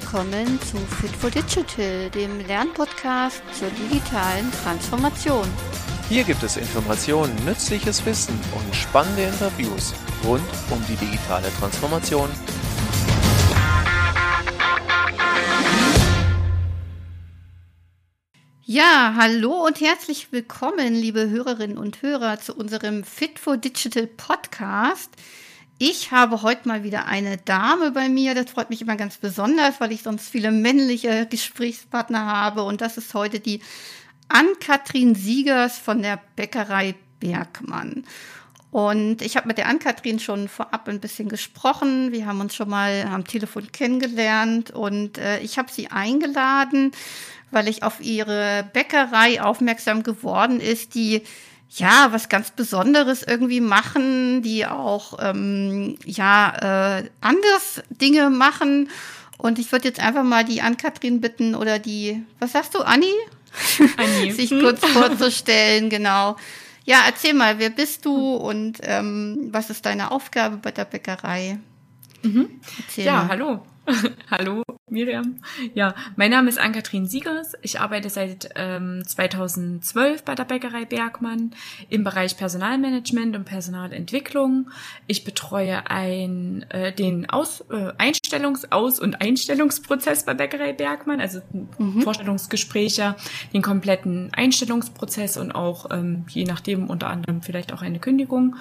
willkommen zu Fit for Digital, dem Lernpodcast zur digitalen Transformation. Hier gibt es Informationen, nützliches Wissen und spannende Interviews rund um die digitale Transformation. Ja, hallo und herzlich willkommen, liebe Hörerinnen und Hörer, zu unserem Fit for Digital Podcast. Ich habe heute mal wieder eine Dame bei mir. Das freut mich immer ganz besonders, weil ich sonst viele männliche Gesprächspartner habe. Und das ist heute die Ann-Kathrin Siegers von der Bäckerei Bergmann. Und ich habe mit der Ann-Kathrin schon vorab ein bisschen gesprochen. Wir haben uns schon mal am Telefon kennengelernt und äh, ich habe sie eingeladen, weil ich auf ihre Bäckerei aufmerksam geworden ist, die ja, was ganz Besonderes irgendwie machen, die auch ähm, ja äh, anders Dinge machen. Und ich würde jetzt einfach mal die Ann-Kathrin bitten oder die, was sagst du, Anni? Anni. Sich hm? kurz vorzustellen, genau. Ja, erzähl mal, wer bist du und ähm, was ist deine Aufgabe bei der Bäckerei? Mhm. ja, mal. hallo. hallo, Miriam. Ja, mein Name ist Ann-Kathrin Siegers. Ich arbeite seit ähm, 2012 bei der Bäckerei Bergmann im Bereich Personalmanagement und Personalentwicklung. Ich betreue ein, äh, den Aus, äh, Einstellungs-, Aus- und Einstellungsprozess bei Bäckerei Bergmann, also mhm. Vorstellungsgespräche, den kompletten Einstellungsprozess und auch ähm, je nachdem unter anderem vielleicht auch eine Kündigung. Mhm.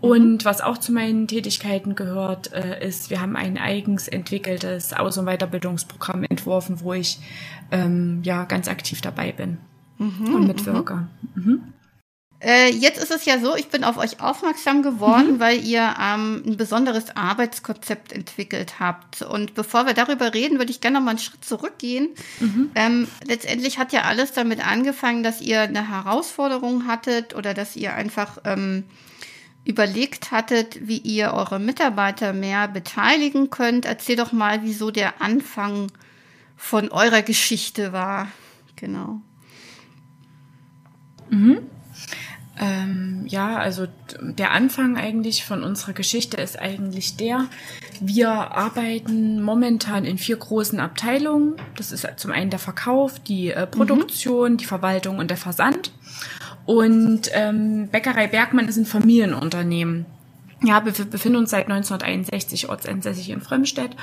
Und was auch zu meinen Tätigkeiten gehört, äh, ist, wir haben ein eigens entwickeltes Aus- und Weiterbildungs Ausbildungsprogramm entworfen, wo ich ähm, ja ganz aktiv dabei bin mhm, und mitwirke. Mhm. Mhm. Äh, jetzt ist es ja so, ich bin auf euch aufmerksam geworden, mhm. weil ihr ähm, ein besonderes Arbeitskonzept entwickelt habt. Und bevor wir darüber reden, würde ich gerne noch mal einen Schritt zurückgehen. Mhm. Ähm, letztendlich hat ja alles damit angefangen, dass ihr eine Herausforderung hattet oder dass ihr einfach ähm, überlegt hattet, wie ihr eure Mitarbeiter mehr beteiligen könnt. Erzähl doch mal, wieso der Anfang von eurer Geschichte war. Genau. Mhm. Ähm, ja, also der Anfang eigentlich von unserer Geschichte ist eigentlich der, wir arbeiten momentan in vier großen Abteilungen. Das ist zum einen der Verkauf, die äh, Produktion, mhm. die Verwaltung und der Versand. Und ähm, Bäckerei Bergmann ist ein Familienunternehmen. Ja, wir befinden uns seit 1961 ortsansässig in Frömmstedt.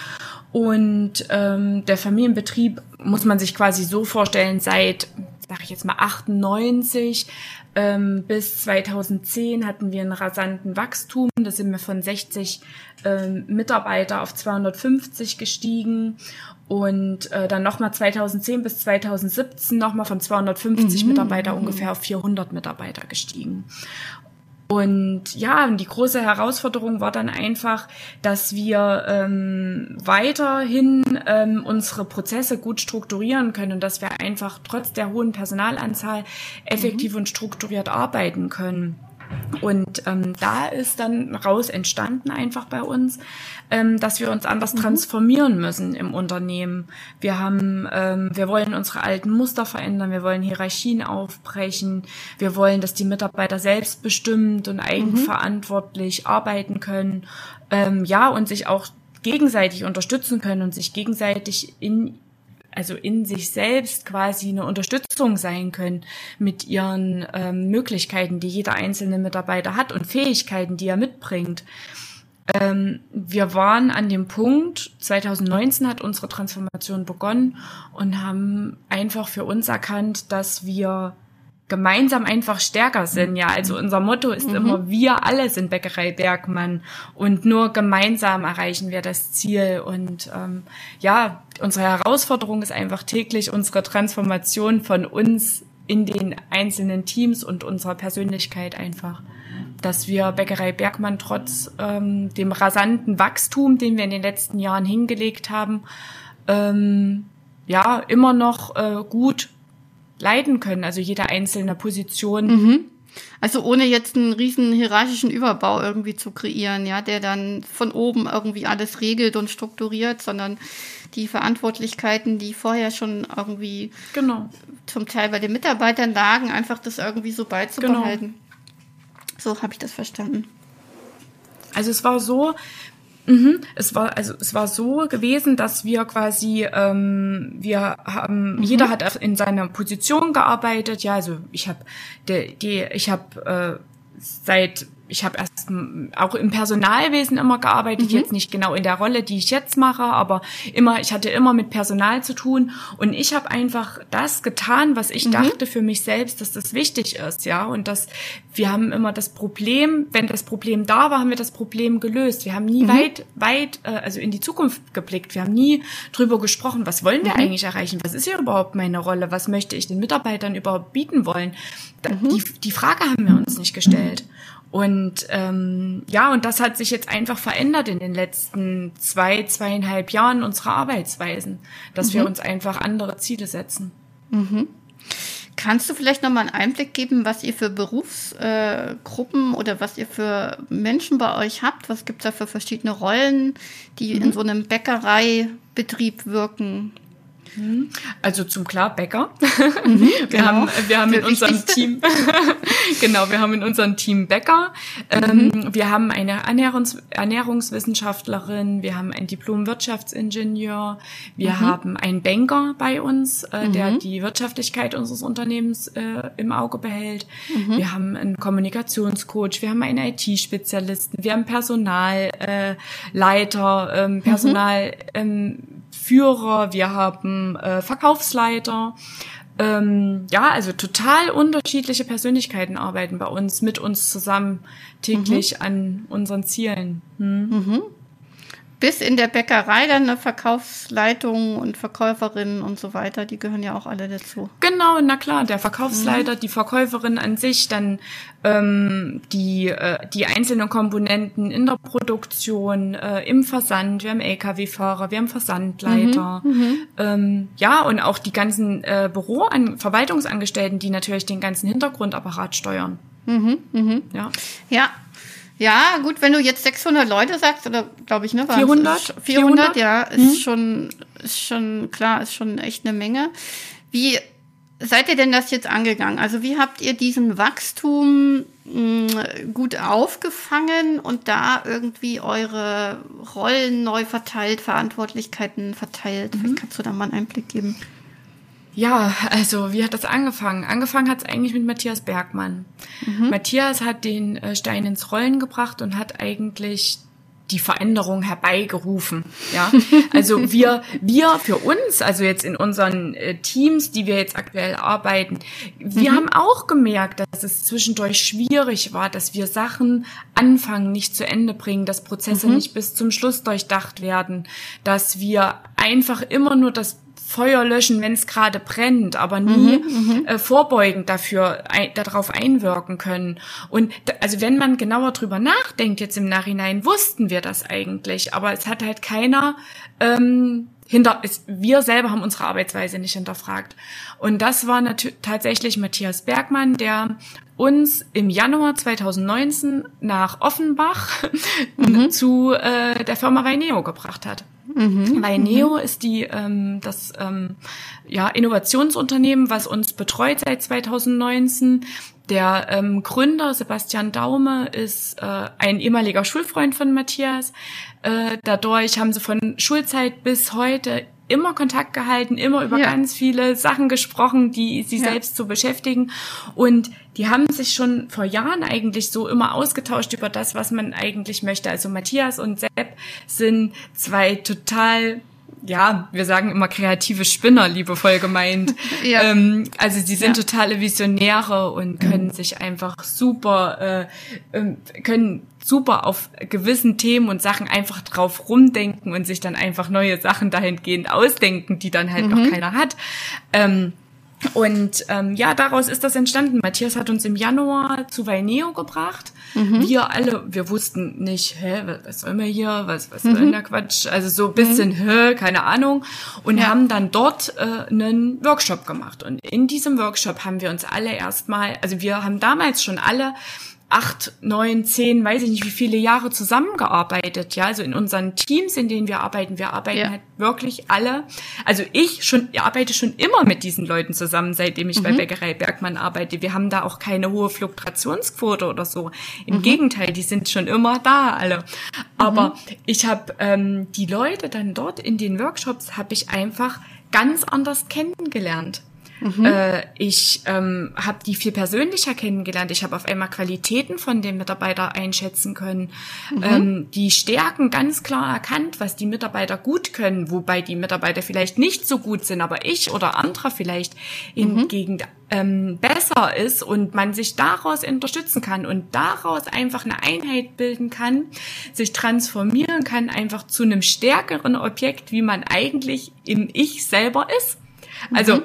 Und ähm, der Familienbetrieb muss man sich quasi so vorstellen, seit, sag ich jetzt mal, 98 ähm, bis 2010 hatten wir einen rasanten Wachstum. Da sind wir von 60 ähm, Mitarbeiter auf 250 gestiegen und äh, dann nochmal 2010 bis 2017 nochmal von 250 mhm. Mitarbeiter ungefähr auf 400 Mitarbeiter gestiegen. Und ja, und die große Herausforderung war dann einfach, dass wir ähm, weiterhin ähm, unsere Prozesse gut strukturieren können und dass wir einfach trotz der hohen Personalanzahl effektiv mhm. und strukturiert arbeiten können. Und ähm, da ist dann raus entstanden einfach bei uns, ähm, dass wir uns anders mhm. transformieren müssen im Unternehmen. Wir haben, ähm, wir wollen unsere alten Muster verändern, wir wollen Hierarchien aufbrechen, wir wollen, dass die Mitarbeiter selbstbestimmt und eigenverantwortlich mhm. arbeiten können, ähm, ja und sich auch gegenseitig unterstützen können und sich gegenseitig in also in sich selbst quasi eine Unterstützung sein können mit ihren ähm, Möglichkeiten, die jeder einzelne Mitarbeiter hat und Fähigkeiten, die er mitbringt. Ähm, wir waren an dem Punkt, 2019 hat unsere Transformation begonnen und haben einfach für uns erkannt, dass wir gemeinsam einfach stärker sind. Ja, also unser Motto ist mhm. immer, wir alle sind Bäckerei Bergmann und nur gemeinsam erreichen wir das Ziel. Und ähm, ja, unsere Herausforderung ist einfach täglich unsere Transformation von uns in den einzelnen Teams und unserer Persönlichkeit einfach dass wir Bäckerei Bergmann trotz ähm, dem rasanten Wachstum, den wir in den letzten Jahren hingelegt haben, ähm, ja immer noch äh, gut leiten können, also jede einzelne Position. Mhm. Also ohne jetzt einen riesen hierarchischen Überbau irgendwie zu kreieren, ja, der dann von oben irgendwie alles regelt und strukturiert, sondern die Verantwortlichkeiten, die vorher schon irgendwie genau. zum Teil bei den Mitarbeitern lagen, einfach das irgendwie so beizubehalten. Genau. So habe ich das verstanden. Also es war so, Mhm. Es war also es war so gewesen, dass wir quasi ähm, wir haben mhm. jeder hat in seiner Position gearbeitet. Ja, also ich habe die, die ich habe äh, seit ich habe erst auch im Personalwesen immer gearbeitet, mhm. jetzt nicht genau in der Rolle, die ich jetzt mache, aber immer, ich hatte immer mit Personal zu tun und ich habe einfach das getan, was ich mhm. dachte für mich selbst, dass das wichtig ist, ja, und dass wir haben immer das Problem, wenn das Problem da war, haben wir das Problem gelöst. Wir haben nie mhm. weit, weit, äh, also in die Zukunft geblickt. Wir haben nie drüber gesprochen, was wollen wir mhm. eigentlich erreichen? Was ist hier überhaupt meine Rolle? Was möchte ich den Mitarbeitern überhaupt bieten wollen? Mhm. Die, die Frage haben wir uns nicht gestellt. Und ähm, ja, und das hat sich jetzt einfach verändert in den letzten zwei, zweieinhalb Jahren unserer Arbeitsweisen, dass mhm. wir uns einfach andere Ziele setzen. Mhm. Kannst du vielleicht noch mal einen Einblick geben, was ihr für Berufsgruppen äh, oder was ihr für Menschen bei euch habt? Was gibt es da für verschiedene Rollen, die mhm. in so einem Bäckereibetrieb wirken? Mhm. Also zum klar Bäcker. Mhm, wir genau. haben wir haben in unserem Team genau wir haben in unserem Team Bäcker. Ähm, mhm. wir haben eine Ernährungs Ernährungswissenschaftlerin, wir haben einen Diplom Wirtschaftsingenieur, wir mhm. haben einen Banker bei uns, äh, der mhm. die Wirtschaftlichkeit unseres Unternehmens äh, im Auge behält. Mhm. Wir haben einen Kommunikationscoach, wir haben einen IT-Spezialisten, wir haben Personalleiter, äh, ähm, Personal ähm, Führer, wir haben äh, Verkaufsleiter. Ähm, ja, also total unterschiedliche Persönlichkeiten arbeiten bei uns, mit uns zusammen täglich mhm. an unseren Zielen. Hm. Mhm bis in der Bäckerei dann eine Verkaufsleitung und Verkäuferinnen und so weiter, die gehören ja auch alle dazu. Genau, na klar, der Verkaufsleiter, mhm. die Verkäuferin an sich, dann ähm, die, äh, die einzelnen Komponenten in der Produktion, äh, im Versand, wir haben Lkw-Fahrer, wir haben Versandleiter, mhm, mhm. ähm, ja, und auch die ganzen äh, Büro an Verwaltungsangestellten, die natürlich den ganzen Hintergrundapparat steuern. Mhm, mh. Ja. ja, ja, gut, wenn du jetzt 600 Leute sagst, oder glaube ich, ne? 400? 400, 400, ja, ist hm. schon, ist schon, klar, ist schon echt eine Menge. Wie seid ihr denn das jetzt angegangen? Also wie habt ihr diesen Wachstum mh, hm, gut aufgefangen und da irgendwie eure Rollen neu verteilt, Verantwortlichkeiten verteilt? Mhm. Vielleicht kannst du da mal einen Einblick geben. Ja, also wie hat das angefangen? Angefangen hat es eigentlich mit Matthias Bergmann. Mhm. Matthias hat den äh, Stein ins Rollen gebracht und hat eigentlich die Veränderung herbeigerufen. Ja, also wir, wir für uns, also jetzt in unseren äh, Teams, die wir jetzt aktuell arbeiten, wir mhm. haben auch gemerkt, dass es zwischendurch schwierig war, dass wir Sachen anfangen, nicht zu Ende bringen, dass Prozesse mhm. nicht bis zum Schluss durchdacht werden, dass wir einfach immer nur das Feuer löschen, wenn es gerade brennt, aber nie mhm, mhm, äh, vorbeugend dafür ein, darauf einwirken können. Und also wenn man genauer drüber nachdenkt, jetzt im Nachhinein wussten wir das eigentlich, aber es hat halt keiner ähm, hinter, es, wir selber haben unsere Arbeitsweise nicht hinterfragt. Und das war natürlich tatsächlich Matthias Bergmann, der uns im Januar 2019 nach Offenbach mhm. zu äh, der Firma Weineo gebracht hat. Mhm. Weineo mhm. ist die ähm, das ähm, ja Innovationsunternehmen, was uns betreut seit 2019. Der ähm, Gründer Sebastian Daume ist äh, ein ehemaliger Schulfreund von Matthias. Äh, dadurch haben sie von Schulzeit bis heute immer Kontakt gehalten, immer über ja. ganz viele Sachen gesprochen, die sie ja. selbst so beschäftigen. Und die haben sich schon vor Jahren eigentlich so immer ausgetauscht über das, was man eigentlich möchte. Also Matthias und Sepp sind zwei total ja, wir sagen immer kreative Spinner, liebevoll gemeint. ja. ähm, also sie sind ja. totale Visionäre und können mhm. sich einfach super, äh, äh, können super auf gewissen Themen und Sachen einfach drauf rumdenken und sich dann einfach neue Sachen dahingehend ausdenken, die dann halt mhm. noch keiner hat. Ähm, und ähm, ja, daraus ist das entstanden. Matthias hat uns im Januar zu Valneo gebracht. Mhm. Wir alle, wir wussten nicht, hä, was, was sollen wir hier, was, was mhm. soll denn der Quatsch? Also so ein bisschen, mhm. hä, keine Ahnung. Und ja. haben dann dort äh, einen Workshop gemacht. Und in diesem Workshop haben wir uns alle erstmal, also wir haben damals schon alle acht, neun, zehn, weiß ich nicht, wie viele Jahre zusammengearbeitet. Ja, also in unseren Teams, in denen wir arbeiten, wir arbeiten ja. halt wirklich alle. Also ich schon, ich arbeite schon immer mit diesen Leuten zusammen, seitdem ich mhm. bei Bäckerei Bergmann arbeite. Wir haben da auch keine hohe Fluktuationsquote oder so. Im mhm. Gegenteil, die sind schon immer da alle. Aber mhm. ich habe ähm, die Leute dann dort in den Workshops habe ich einfach ganz anders kennengelernt. Mhm. Äh, ich ähm, habe die viel persönlicher kennengelernt. Ich habe auf einmal Qualitäten von dem Mitarbeiter einschätzen können. Mhm. Ähm, die Stärken ganz klar erkannt, was die Mitarbeiter gut können, wobei die Mitarbeiter vielleicht nicht so gut sind, aber ich oder andere vielleicht mhm. hingegen ähm, besser ist und man sich daraus unterstützen kann und daraus einfach eine Einheit bilden kann, sich transformieren kann, einfach zu einem stärkeren Objekt, wie man eigentlich im Ich selber ist. Also mhm.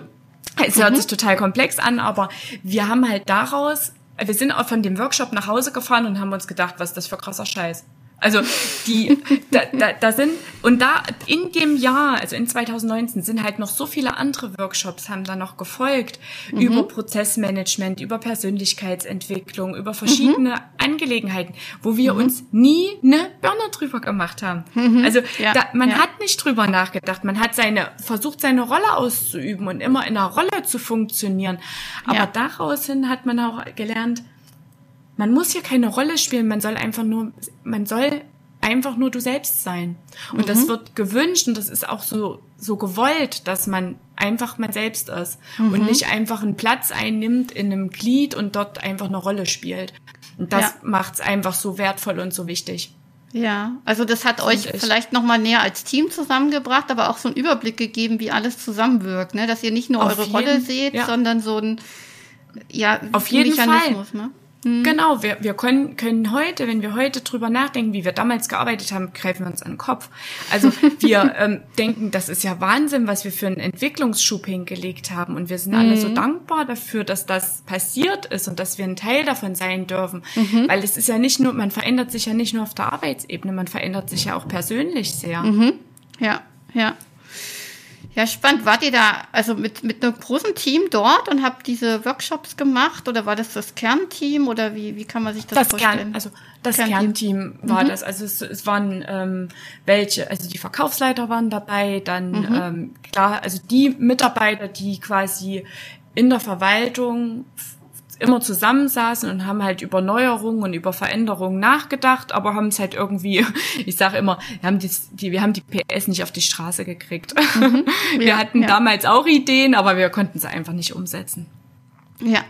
Es hört mhm. sich total komplex an, aber wir haben halt daraus, wir sind auch von dem Workshop nach Hause gefahren und haben uns gedacht, was ist das für krasser Scheiß. Also die, da, da, da sind, und da in dem Jahr, also in 2019, sind halt noch so viele andere Workshops, haben da noch gefolgt, mhm. über Prozessmanagement, über Persönlichkeitsentwicklung, über verschiedene mhm. Angelegenheiten, wo wir mhm. uns nie eine Birne drüber gemacht haben. Mhm. Also ja. da, man ja. hat nicht drüber nachgedacht, man hat seine, versucht seine Rolle auszuüben und immer in einer Rolle zu funktionieren. Aber ja. daraus hin hat man auch gelernt, man muss hier keine Rolle spielen, man soll einfach nur, man soll einfach nur du selbst sein. Und mhm. das wird gewünscht und das ist auch so, so gewollt, dass man einfach man selbst ist mhm. und nicht einfach einen Platz einnimmt in einem Glied und dort einfach eine Rolle spielt. Und das ja. macht's einfach so wertvoll und so wichtig. Ja, also das hat euch ich. vielleicht noch mal näher als Team zusammengebracht, aber auch so einen Überblick gegeben, wie alles zusammenwirkt, ne? Dass ihr nicht nur Auf eure jeden, Rolle seht, ja. sondern so ein ja, Auf jeden Mechanismus, Fall. Ne? Mhm. Genau, wir, wir können, können heute, wenn wir heute drüber nachdenken, wie wir damals gearbeitet haben, greifen wir uns an den Kopf. Also wir ähm, denken, das ist ja Wahnsinn, was wir für einen Entwicklungsschub hingelegt haben. Und wir sind mhm. alle so mhm. dankbar dafür, dass das passiert ist und dass wir ein Teil davon sein dürfen. Mhm. Weil es ist ja nicht nur, man verändert sich ja nicht nur auf der Arbeitsebene, man verändert sich ja auch persönlich sehr. Mhm. Ja, ja. Ja, spannend. Wart ihr da also mit, mit einem großen Team dort und habt diese Workshops gemacht oder war das das Kernteam oder wie, wie kann man sich das, das vorstellen? Kern, also das Kernteam, Kernteam war mhm. das. Also es, es waren ähm, welche, also die Verkaufsleiter waren dabei, dann mhm. ähm, klar, also die Mitarbeiter, die quasi in der Verwaltung immer zusammensaßen und haben halt über Neuerungen und über Veränderungen nachgedacht, aber haben es halt irgendwie, ich sage immer, wir haben die, die, wir haben die PS nicht auf die Straße gekriegt. Mhm. wir ja, hatten ja. damals auch Ideen, aber wir konnten sie einfach nicht umsetzen. Ja,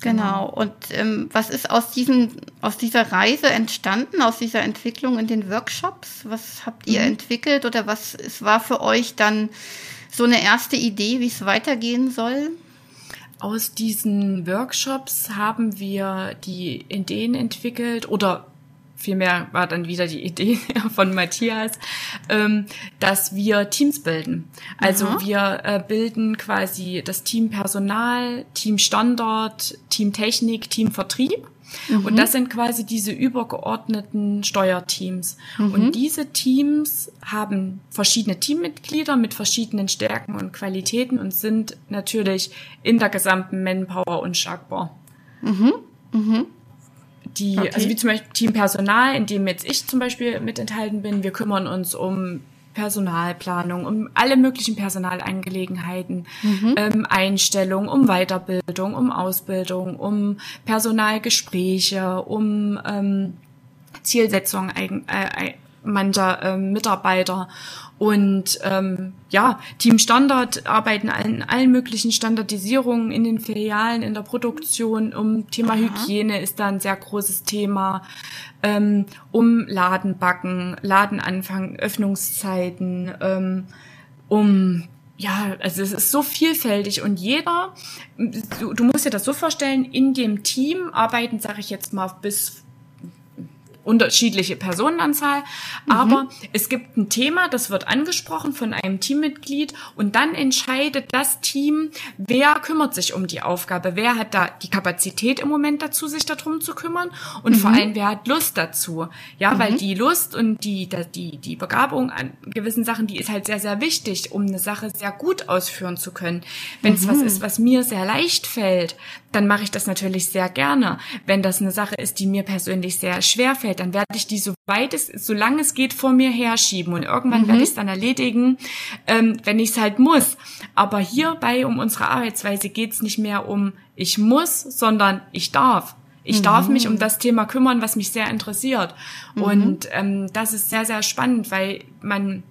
Genau. Und ähm, was ist aus diesen, aus dieser Reise entstanden, aus dieser Entwicklung in den Workshops? Was habt ihr mhm. entwickelt oder was es war für euch dann so eine erste Idee, wie es weitergehen soll? Aus diesen Workshops haben wir die Ideen entwickelt oder vielmehr war dann wieder die Idee von Matthias, ähm, dass wir Teams bilden. Also Aha. wir äh, bilden quasi das Team Personal, Team Standard, Team Technik, Team Vertrieb Mhm. Und das sind quasi diese übergeordneten Steuerteams. Mhm. Und diese Teams haben verschiedene Teammitglieder mit verschiedenen Stärken und Qualitäten und sind natürlich in der gesamten Manpower unschlagbar. Mhm. Mhm. Die, okay. also wie zum Beispiel Team Personal, in dem jetzt ich zum Beispiel mit enthalten bin, wir kümmern uns um Personalplanung, um alle möglichen Personalangelegenheiten, mhm. ähm, Einstellung, um Weiterbildung, um Ausbildung, um Personalgespräche, um ähm, Zielsetzung äh, äh, mancher äh, Mitarbeiter und ähm, ja, Team Standard arbeiten an allen möglichen Standardisierungen in den Filialen, in der Produktion. Um Thema Aha. Hygiene ist da ein sehr großes Thema. Ähm, um Ladenbacken, Ladenanfang, Öffnungszeiten, ähm, um ja, also es ist so vielfältig und jeder, du, du musst dir das so vorstellen, in dem Team arbeiten, sage ich jetzt mal, bis unterschiedliche Personenanzahl, mhm. aber es gibt ein Thema, das wird angesprochen von einem Teammitglied und dann entscheidet das Team, wer kümmert sich um die Aufgabe, wer hat da die Kapazität im Moment dazu, sich darum zu kümmern und mhm. vor allem, wer hat Lust dazu. Ja, mhm. weil die Lust und die, die, die Begabung an gewissen Sachen, die ist halt sehr, sehr wichtig, um eine Sache sehr gut ausführen zu können. Wenn es was mhm. ist, was mir sehr leicht fällt, dann mache ich das natürlich sehr gerne. Wenn das eine Sache ist, die mir persönlich sehr schwer fällt, dann werde ich die so weit es, solange es geht, vor mir herschieben und irgendwann mhm. werde ich es dann erledigen, ähm, wenn ich es halt muss. Aber hierbei um unsere Arbeitsweise geht es nicht mehr um ich muss, sondern ich darf. Ich mhm. darf mich um das Thema kümmern, was mich sehr interessiert. Mhm. Und ähm, das ist sehr, sehr spannend, weil man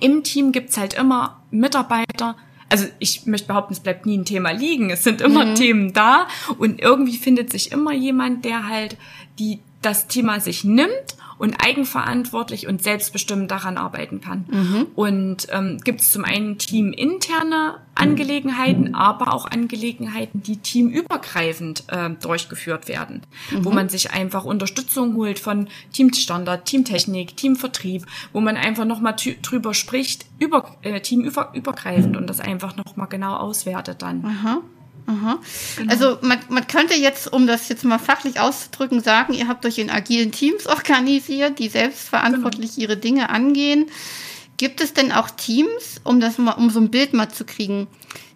im Team gibt's halt immer Mitarbeiter, also ich möchte behaupten, es bleibt nie ein Thema liegen. Es sind immer mhm. Themen da und irgendwie findet sich immer jemand, der halt die das Thema sich nimmt und eigenverantwortlich und selbstbestimmt daran arbeiten kann. Mhm. Und ähm, gibt es zum einen teaminterne Angelegenheiten, aber auch Angelegenheiten, die teamübergreifend äh, durchgeführt werden, mhm. wo man sich einfach Unterstützung holt von Teamstandard, Teamtechnik, Teamvertrieb, wo man einfach nochmal drüber spricht, über äh, teamübergreifend und das einfach nochmal genau auswertet dann. Aha. Aha. Genau. Also man, man könnte jetzt, um das jetzt mal fachlich auszudrücken, sagen, ihr habt euch in agilen Teams organisiert, die selbstverantwortlich genau. ihre Dinge angehen. Gibt es denn auch Teams, um das mal, um so ein Bild mal zu kriegen,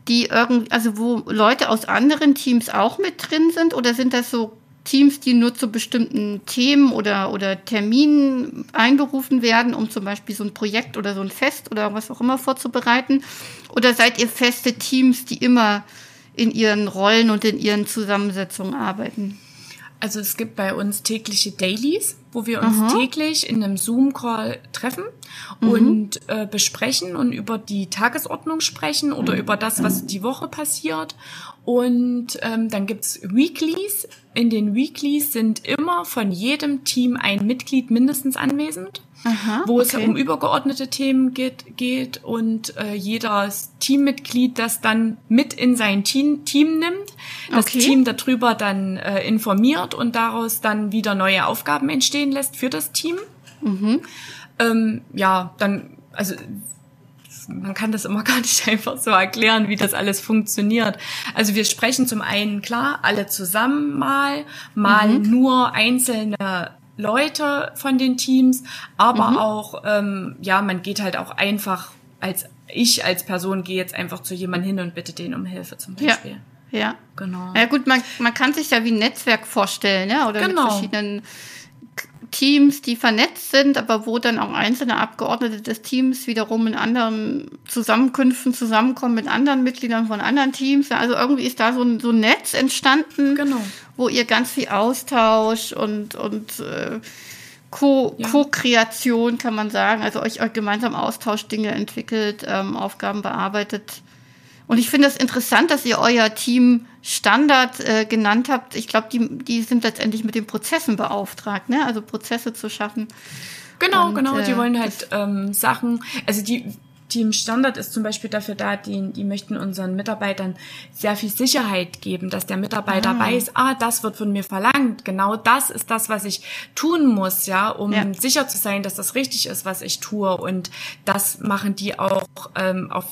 die irgendwie, also wo Leute aus anderen Teams auch mit drin sind, oder sind das so Teams, die nur zu bestimmten Themen oder, oder Terminen einberufen werden, um zum Beispiel so ein Projekt oder so ein Fest oder was auch immer vorzubereiten? Oder seid ihr feste Teams, die immer in ihren Rollen und in ihren Zusammensetzungen arbeiten? Also es gibt bei uns tägliche Dailies, wo wir uns Aha. täglich in einem Zoom-Call treffen mhm. und äh, besprechen und über die Tagesordnung sprechen oder mhm. über das, was die Woche passiert. Und ähm, dann gibt's Weeklies. In den Weeklies sind immer von jedem Team ein Mitglied mindestens anwesend. Aha, wo okay. es um übergeordnete Themen geht, geht und äh, jedes Teammitglied das dann mit in sein Team, Team nimmt, das okay. Team darüber dann äh, informiert und daraus dann wieder neue Aufgaben entstehen lässt für das Team. Mhm. Ähm, ja, dann, also man kann das immer gar nicht einfach so erklären, wie das alles funktioniert. Also wir sprechen zum einen klar alle zusammen mal, mal mhm. nur einzelne Leute von den Teams, aber mhm. auch, ähm, ja, man geht halt auch einfach als ich als Person gehe jetzt einfach zu jemandem hin und bitte den um Hilfe zum Beispiel. Ja, ja. genau. Ja gut, man, man kann sich ja wie ein Netzwerk vorstellen, ja, oder genau. mit verschiedenen Teams, die vernetzt sind, aber wo dann auch einzelne Abgeordnete des Teams wiederum in anderen Zusammenkünften zusammenkommen mit anderen Mitgliedern von anderen Teams. Also irgendwie ist da so ein, so ein Netz entstanden, genau. wo ihr ganz viel Austausch und, und äh, Co-Kreation, ja. kann man sagen, also euch, euch gemeinsam Austausch Dinge entwickelt, ähm, Aufgaben bearbeitet. Und ich finde es das interessant, dass ihr euer Team Standard äh, genannt habt. Ich glaube, die, die sind letztendlich mit den Prozessen beauftragt, ne? also Prozesse zu schaffen. Genau, Und, genau. Die äh, wollen halt ähm, Sachen, also die Team Standard ist zum Beispiel dafür da, die, die möchten unseren Mitarbeitern sehr viel Sicherheit geben, dass der Mitarbeiter ah. weiß, ah, das wird von mir verlangt. Genau das ist das, was ich tun muss, ja, um ja. sicher zu sein, dass das richtig ist, was ich tue. Und das machen die auch ähm, auf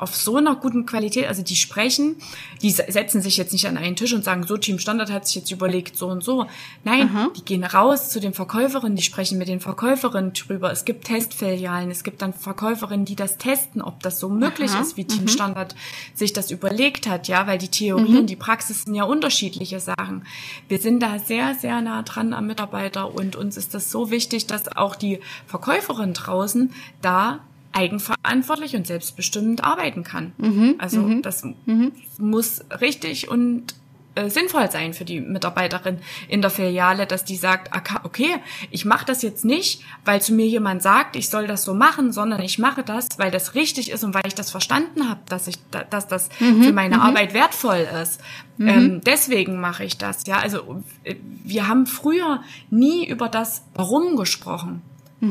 auf so einer guten Qualität, also die sprechen, die setzen sich jetzt nicht an einen Tisch und sagen, so Team Standard hat sich jetzt überlegt, so und so. Nein, Aha. die gehen raus zu den Verkäuferinnen, die sprechen mit den Verkäuferinnen drüber. Es gibt Testfilialen, es gibt dann Verkäuferinnen, die das testen, ob das so möglich Aha. ist, wie Team mhm. Standard sich das überlegt hat, ja, weil die Theorie mhm. und die Praxis sind ja unterschiedliche Sachen. Wir sind da sehr, sehr nah dran am Mitarbeiter und uns ist das so wichtig, dass auch die Verkäuferin draußen da eigenverantwortlich und selbstbestimmend arbeiten kann. Mhm, also mhm, das mhm. muss richtig und äh, sinnvoll sein für die Mitarbeiterin in der Filiale, dass die sagt, okay, ich mache das jetzt nicht, weil zu mir jemand sagt, ich soll das so machen, sondern ich mache das, weil das richtig ist und weil ich das verstanden habe, dass ich, dass das mhm, für meine mhm. Arbeit wertvoll ist. Mhm. Ähm, deswegen mache ich das. Ja, also äh, wir haben früher nie über das Warum gesprochen.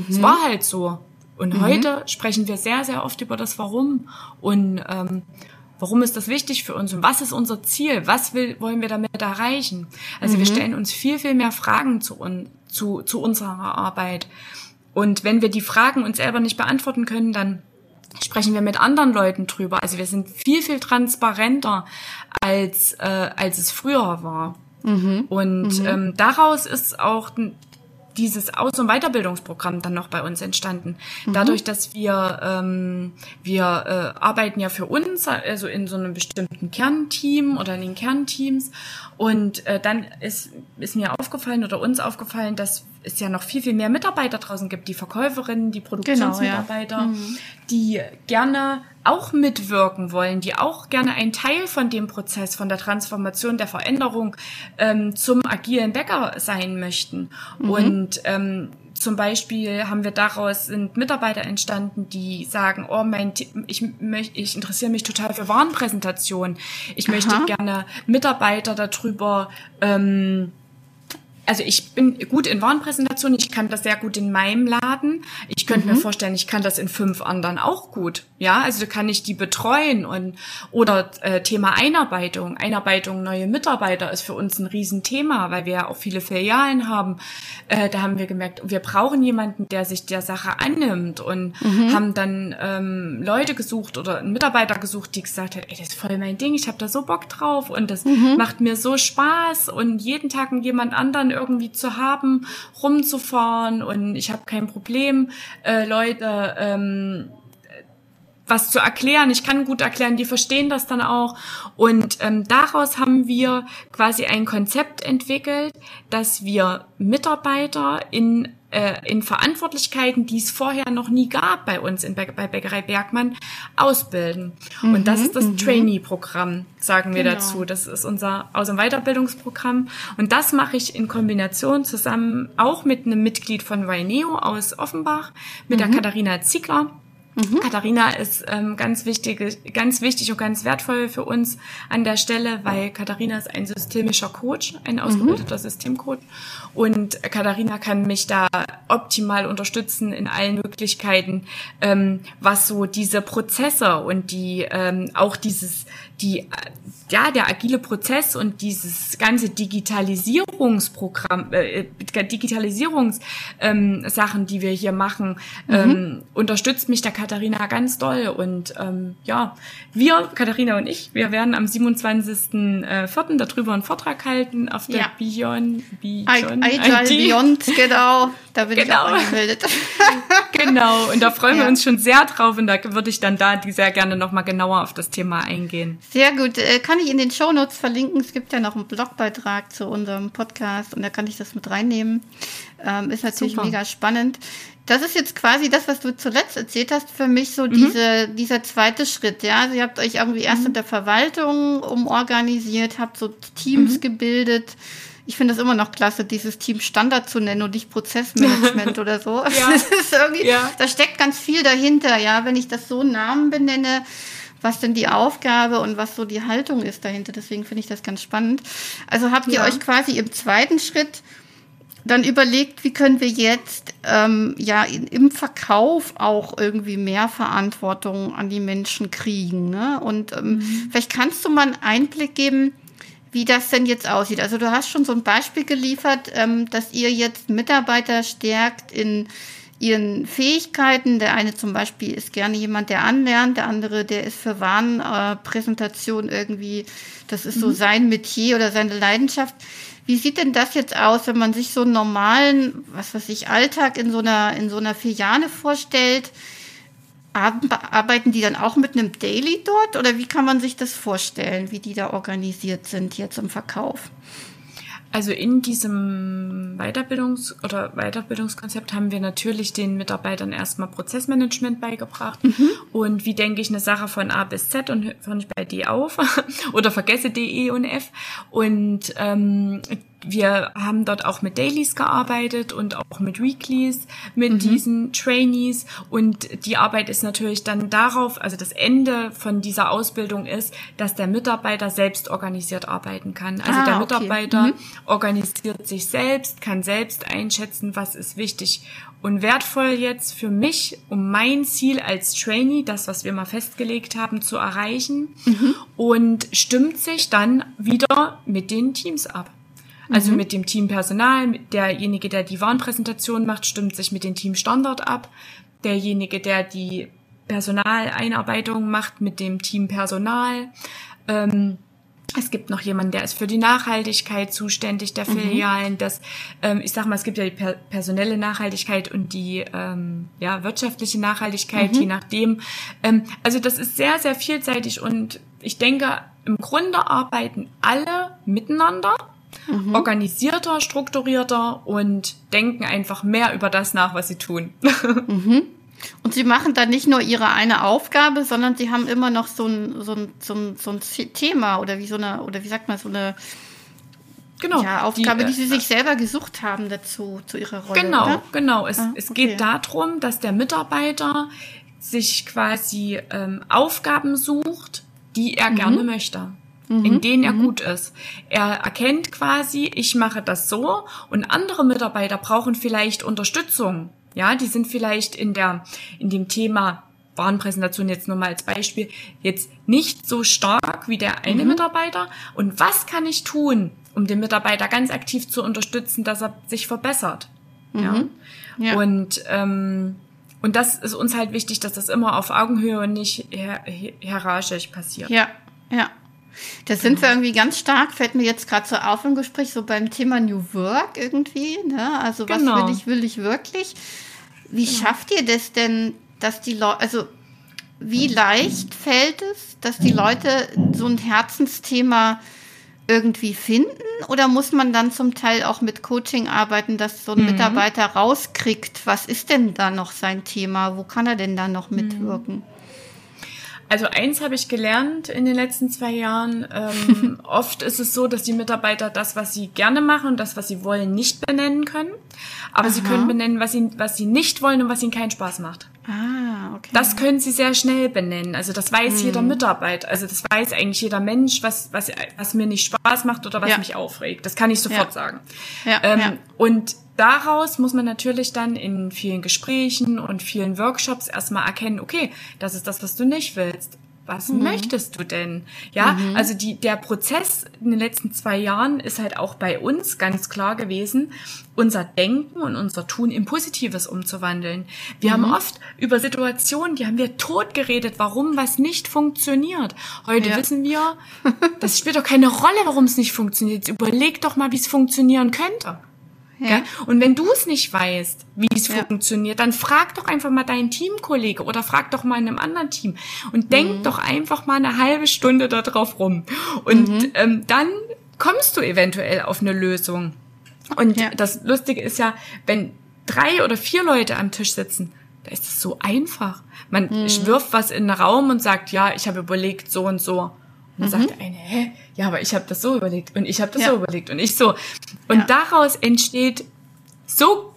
Es war halt so. Und mhm. heute sprechen wir sehr, sehr oft über das Warum. Und ähm, Warum ist das wichtig für uns und was ist unser Ziel? Was will, wollen wir damit erreichen? Also mhm. wir stellen uns viel, viel mehr Fragen zu, zu, zu unserer Arbeit. Und wenn wir die Fragen uns selber nicht beantworten können, dann sprechen wir mit anderen Leuten drüber. Also wir sind viel, viel transparenter, als, äh, als es früher war. Mhm. Und mhm. Ähm, daraus ist auch dieses Aus- und Weiterbildungsprogramm dann noch bei uns entstanden. Mhm. Dadurch, dass wir, ähm, wir äh, arbeiten ja für uns, also in so einem bestimmten Kernteam oder in den Kernteams. Und äh, dann ist, ist mir aufgefallen oder uns aufgefallen, dass es ja noch viel, viel mehr Mitarbeiter draußen gibt, die Verkäuferinnen, die Produktionsmitarbeiter, genau, ja. mhm. die gerne auch mitwirken wollen, die auch gerne ein Teil von dem Prozess, von der Transformation, der Veränderung ähm, zum agilen Bäcker sein möchten. Mhm. Und ähm, zum Beispiel haben wir daraus sind Mitarbeiter entstanden, die sagen, oh mein, ich, ich interessiere mich total für Warenpräsentation. Ich Aha. möchte gerne Mitarbeiter darüber ähm, also ich bin gut in Warenpräsentation, ich kann das sehr gut in meinem Laden. Ich könnte mhm. mir vorstellen, ich kann das in fünf anderen auch gut. Ja, also kann ich die betreuen und oder äh, Thema Einarbeitung, Einarbeitung neue Mitarbeiter ist für uns ein Riesenthema, weil wir ja auch viele Filialen haben. Äh, da haben wir gemerkt, wir brauchen jemanden, der sich der Sache annimmt und mhm. haben dann ähm, Leute gesucht oder einen Mitarbeiter gesucht, die gesagt hat, ey, das ist voll mein Ding, ich habe da so Bock drauf und das mhm. macht mir so Spaß und jeden Tag jemand anderen irgendwie zu haben, rumzufahren und ich habe kein Problem, äh, Leute ähm, was zu erklären. Ich kann gut erklären, die verstehen das dann auch. Und ähm, daraus haben wir quasi ein Konzept entwickelt, dass wir Mitarbeiter in äh, in Verantwortlichkeiten, die es vorher noch nie gab bei uns in, bei Bäckerei Bergmann, ausbilden. Mhm, und das ist das mhm. Trainee-Programm, sagen wir genau. dazu. Das ist unser Aus- und Weiterbildungsprogramm. Und das mache ich in Kombination zusammen auch mit einem Mitglied von Raineo aus Offenbach, mit mhm. der Katharina Ziegler. Mhm. Katharina ist ähm, ganz wichtig, ganz wichtig und ganz wertvoll für uns an der Stelle, weil Katharina ist ein systemischer Coach, ein ausgebildeter mhm. Systemcoach. Und Katharina kann mich da optimal unterstützen in allen Möglichkeiten, ähm, was so diese Prozesse und die ähm, auch dieses die ja der agile Prozess und dieses ganze Digitalisierungsprogramm äh, Digitalisierungssachen, ähm, die wir hier machen, mhm. ähm, unterstützt mich der Katharina ganz doll und ähm, ja wir Katharina und ich wir werden am 27.04. Äh, darüber einen Vortrag halten auf der ja. Beyond Beyond Agile Beyond genau da bin genau. ich auch angemeldet genau und da freuen ja. wir uns schon sehr drauf und da würde ich dann da sehr gerne noch mal genauer auf das Thema eingehen sehr gut. Äh, kann ich in den Show Notes verlinken. Es gibt ja noch einen Blogbeitrag zu unserem Podcast und da kann ich das mit reinnehmen. Ähm, ist natürlich Super. mega spannend. Das ist jetzt quasi das, was du zuletzt erzählt hast, für mich so mhm. diese, dieser zweite Schritt. Ja, also ihr habt euch irgendwie erst mhm. in der Verwaltung umorganisiert, habt so Teams mhm. gebildet. Ich finde das immer noch klasse, dieses Team Standard zu nennen und nicht Prozessmanagement oder so. Ja. Das ist irgendwie, ja. da steckt ganz viel dahinter, ja. Wenn ich das so Namen benenne, was denn die Aufgabe und was so die Haltung ist dahinter. Deswegen finde ich das ganz spannend. Also habt ihr ja. euch quasi im zweiten Schritt dann überlegt, wie können wir jetzt ähm, ja im Verkauf auch irgendwie mehr Verantwortung an die Menschen kriegen. Ne? Und ähm, mhm. vielleicht kannst du mal einen Einblick geben, wie das denn jetzt aussieht. Also du hast schon so ein Beispiel geliefert, ähm, dass ihr jetzt Mitarbeiter stärkt in ihren Fähigkeiten. Der eine zum Beispiel ist gerne jemand, der anlernt, der andere, der ist für Warenpräsentation äh, irgendwie, das ist mhm. so sein Metier oder seine Leidenschaft. Wie sieht denn das jetzt aus, wenn man sich so einen normalen, was weiß ich, Alltag in so einer, in so einer Filiale vorstellt? Arbeiten die dann auch mit einem Daily dort oder wie kann man sich das vorstellen, wie die da organisiert sind jetzt im Verkauf? Also in diesem Weiterbildungs- oder Weiterbildungskonzept haben wir natürlich den Mitarbeitern erstmal Prozessmanagement beigebracht mhm. und wie denke ich eine Sache von A bis Z und höre ich bei D auf oder vergesse D, E und F und ähm, wir haben dort auch mit Dailies gearbeitet und auch mit Weeklies, mit mhm. diesen Trainees. Und die Arbeit ist natürlich dann darauf, also das Ende von dieser Ausbildung ist, dass der Mitarbeiter selbst organisiert arbeiten kann. Also ah, der Mitarbeiter okay. mhm. organisiert sich selbst, kann selbst einschätzen, was ist wichtig und wertvoll jetzt für mich, um mein Ziel als Trainee, das, was wir mal festgelegt haben, zu erreichen. Mhm. Und stimmt sich dann wieder mit den Teams ab. Also mhm. mit dem Team Personal, derjenige, der die Warnpräsentation macht, stimmt sich mit dem Team Standard ab. Derjenige, der die Personaleinarbeitung macht, mit dem Team Personal. Ähm, es gibt noch jemanden, der ist für die Nachhaltigkeit zuständig der mhm. Filialen. Mhm. Das, ähm, ich sag mal, es gibt ja die per personelle Nachhaltigkeit und die ähm, ja, wirtschaftliche Nachhaltigkeit, mhm. je nachdem. Ähm, also das ist sehr, sehr vielseitig und ich denke, im Grunde arbeiten alle miteinander mhm. organisierter, strukturierter und denken einfach mehr über das nach, was sie tun. Mhm. Und sie machen dann nicht nur ihre eine Aufgabe, sondern sie haben immer noch so ein, so ein, so ein, so ein Thema oder wie so eine, oder wie sagt man, so eine genau, ja, Aufgabe, die, die, sie äh, sich selber gesucht haben dazu, zu ihrer Rolle. Genau, oder? genau. Es, ah, es geht darum, dass der Mitarbeiter sich quasi ähm, Aufgaben sucht, die er mhm. gerne möchte mhm. in denen er mhm. gut ist. Er erkennt quasi, ich mache das so und andere Mitarbeiter brauchen vielleicht Unterstützung. Ja, die sind vielleicht in der, in dem Thema Warenpräsentation jetzt nur mal als Beispiel, jetzt nicht so stark wie der eine mhm. Mitarbeiter. Und was kann ich tun, um den Mitarbeiter ganz aktiv zu unterstützen, dass er sich verbessert? Mhm. Ja. ja. Und, ähm, und das ist uns halt wichtig, dass das immer auf Augenhöhe und nicht hier hierarchisch passiert. Ja, ja. Das sind wir irgendwie ganz stark, fällt mir jetzt gerade so auf im Gespräch, so beim Thema New Work irgendwie. Ne? Also was genau. will ich, will ich wirklich? Wie ja. schafft ihr das denn, dass die Leute, also wie leicht fällt es, dass die Leute so ein Herzensthema irgendwie finden? Oder muss man dann zum Teil auch mit Coaching arbeiten, dass so ein mhm. Mitarbeiter rauskriegt, was ist denn da noch sein Thema? Wo kann er denn da noch mitwirken? Mhm. Also eins habe ich gelernt in den letzten zwei Jahren. Ähm, oft ist es so, dass die Mitarbeiter das, was sie gerne machen und das, was sie wollen, nicht benennen können. Aber Aha. sie können benennen, was sie, was sie nicht wollen und was ihnen keinen Spaß macht. Ah, okay. Das können sie sehr schnell benennen. Also das weiß hm. jeder Mitarbeiter. Also das weiß eigentlich jeder Mensch, was, was, was mir nicht Spaß macht oder was ja. mich aufregt. Das kann ich sofort ja. sagen. Ja, ähm, ja. Und daraus muss man natürlich dann in vielen Gesprächen und vielen Workshops erstmal erkennen, okay, das ist das, was du nicht willst. Was mhm. möchtest du denn? Ja, mhm. also die, der Prozess in den letzten zwei Jahren ist halt auch bei uns ganz klar gewesen, unser Denken und unser Tun in Positives umzuwandeln. Wir mhm. haben oft über Situationen, die haben wir tot geredet, warum was nicht funktioniert. Heute ja. wissen wir, das spielt doch keine Rolle, warum es nicht funktioniert. Jetzt überleg doch mal, wie es funktionieren könnte. Ja. Und wenn du es nicht weißt, wie es ja. funktioniert, dann frag doch einfach mal deinen Teamkollege oder frag doch mal in einem anderen Team und denk mhm. doch einfach mal eine halbe Stunde da drauf rum. Und mhm. ähm, dann kommst du eventuell auf eine Lösung. Und ja. das Lustige ist ja, wenn drei oder vier Leute am Tisch sitzen, da ist es so einfach. Man mhm. wirft was in den Raum und sagt, ja, ich habe überlegt so und so. Und dann mhm. sagt eine, hä? Ja, aber ich habe das so überlegt und ich habe das ja. so überlegt und ich so. Und ja. daraus entsteht so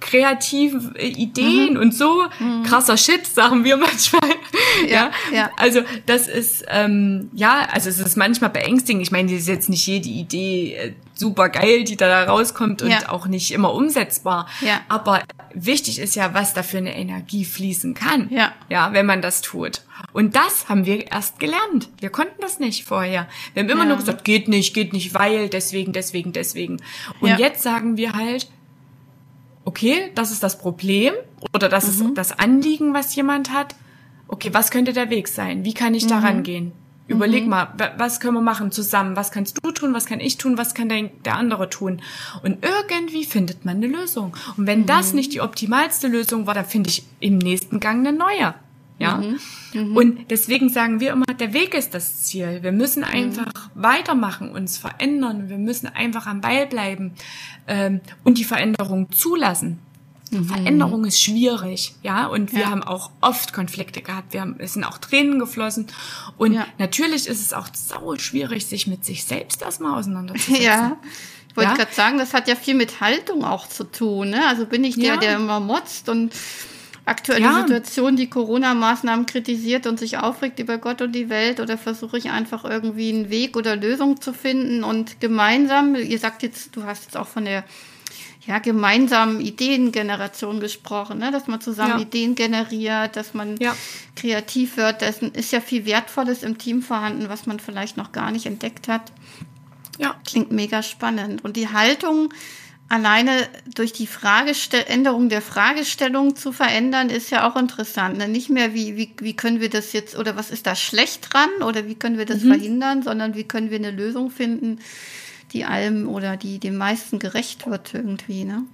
kreative Ideen mhm. und so mhm. krasser Shit, sagen wir manchmal. ja, ja. Also das ist ähm, ja, also es ist manchmal beängstigend. Ich meine, das ist jetzt nicht jede Idee äh, super geil, die da, da rauskommt und ja. auch nicht immer umsetzbar. Ja. Aber wichtig ist ja, was da für eine Energie fließen kann. Ja. Ja, wenn man das tut. Und das haben wir erst gelernt. Wir konnten das nicht vorher. Wir haben immer ja. nur gesagt, geht nicht, geht nicht, weil, deswegen, deswegen, deswegen. Und ja. jetzt sagen wir halt, okay, das ist das Problem oder das mhm. ist das Anliegen, was jemand hat. Okay, was könnte der Weg sein? Wie kann ich mhm. daran gehen? Überleg mhm. mal, was können wir machen zusammen? Was kannst du tun? Was kann ich tun? Was kann der, der andere tun? Und irgendwie findet man eine Lösung. Und wenn mhm. das nicht die optimalste Lösung war, dann finde ich im nächsten Gang eine neue. Ja. Mhm. Mhm. Und deswegen sagen wir immer, der Weg ist das Ziel. Wir müssen mhm. einfach weitermachen, uns verändern. Wir müssen einfach am Ball bleiben ähm, und die Veränderung zulassen. Mhm. Veränderung ist schwierig, ja, und wir ja. haben auch oft Konflikte gehabt. Wir haben, es sind auch Tränen geflossen und ja. natürlich ist es auch sau schwierig, sich mit sich selbst erstmal auseinanderzusetzen. Ja, Ich wollte ja? gerade sagen, das hat ja viel mit Haltung auch zu tun. Ne? Also bin ich der, ja. der immer motzt und aktuelle ja. Situation, die Corona-Maßnahmen kritisiert und sich aufregt über Gott und die Welt oder versuche ich einfach irgendwie einen Weg oder Lösung zu finden und gemeinsam, ihr sagt jetzt, du hast jetzt auch von der ja, gemeinsamen Ideengeneration gesprochen, ne? dass man zusammen ja. Ideen generiert, dass man ja. kreativ wird. Da ist ja viel Wertvolles im Team vorhanden, was man vielleicht noch gar nicht entdeckt hat. Ja. Klingt mega spannend. Und die Haltung, alleine durch die Fragestell Änderung der Fragestellung zu verändern, ist ja auch interessant. Ne? Nicht mehr, wie, wie, wie können wir das jetzt oder was ist da schlecht dran oder wie können wir das mhm. verhindern, sondern wie können wir eine Lösung finden, die allem oder die dem meisten gerecht wird irgendwie. Ne?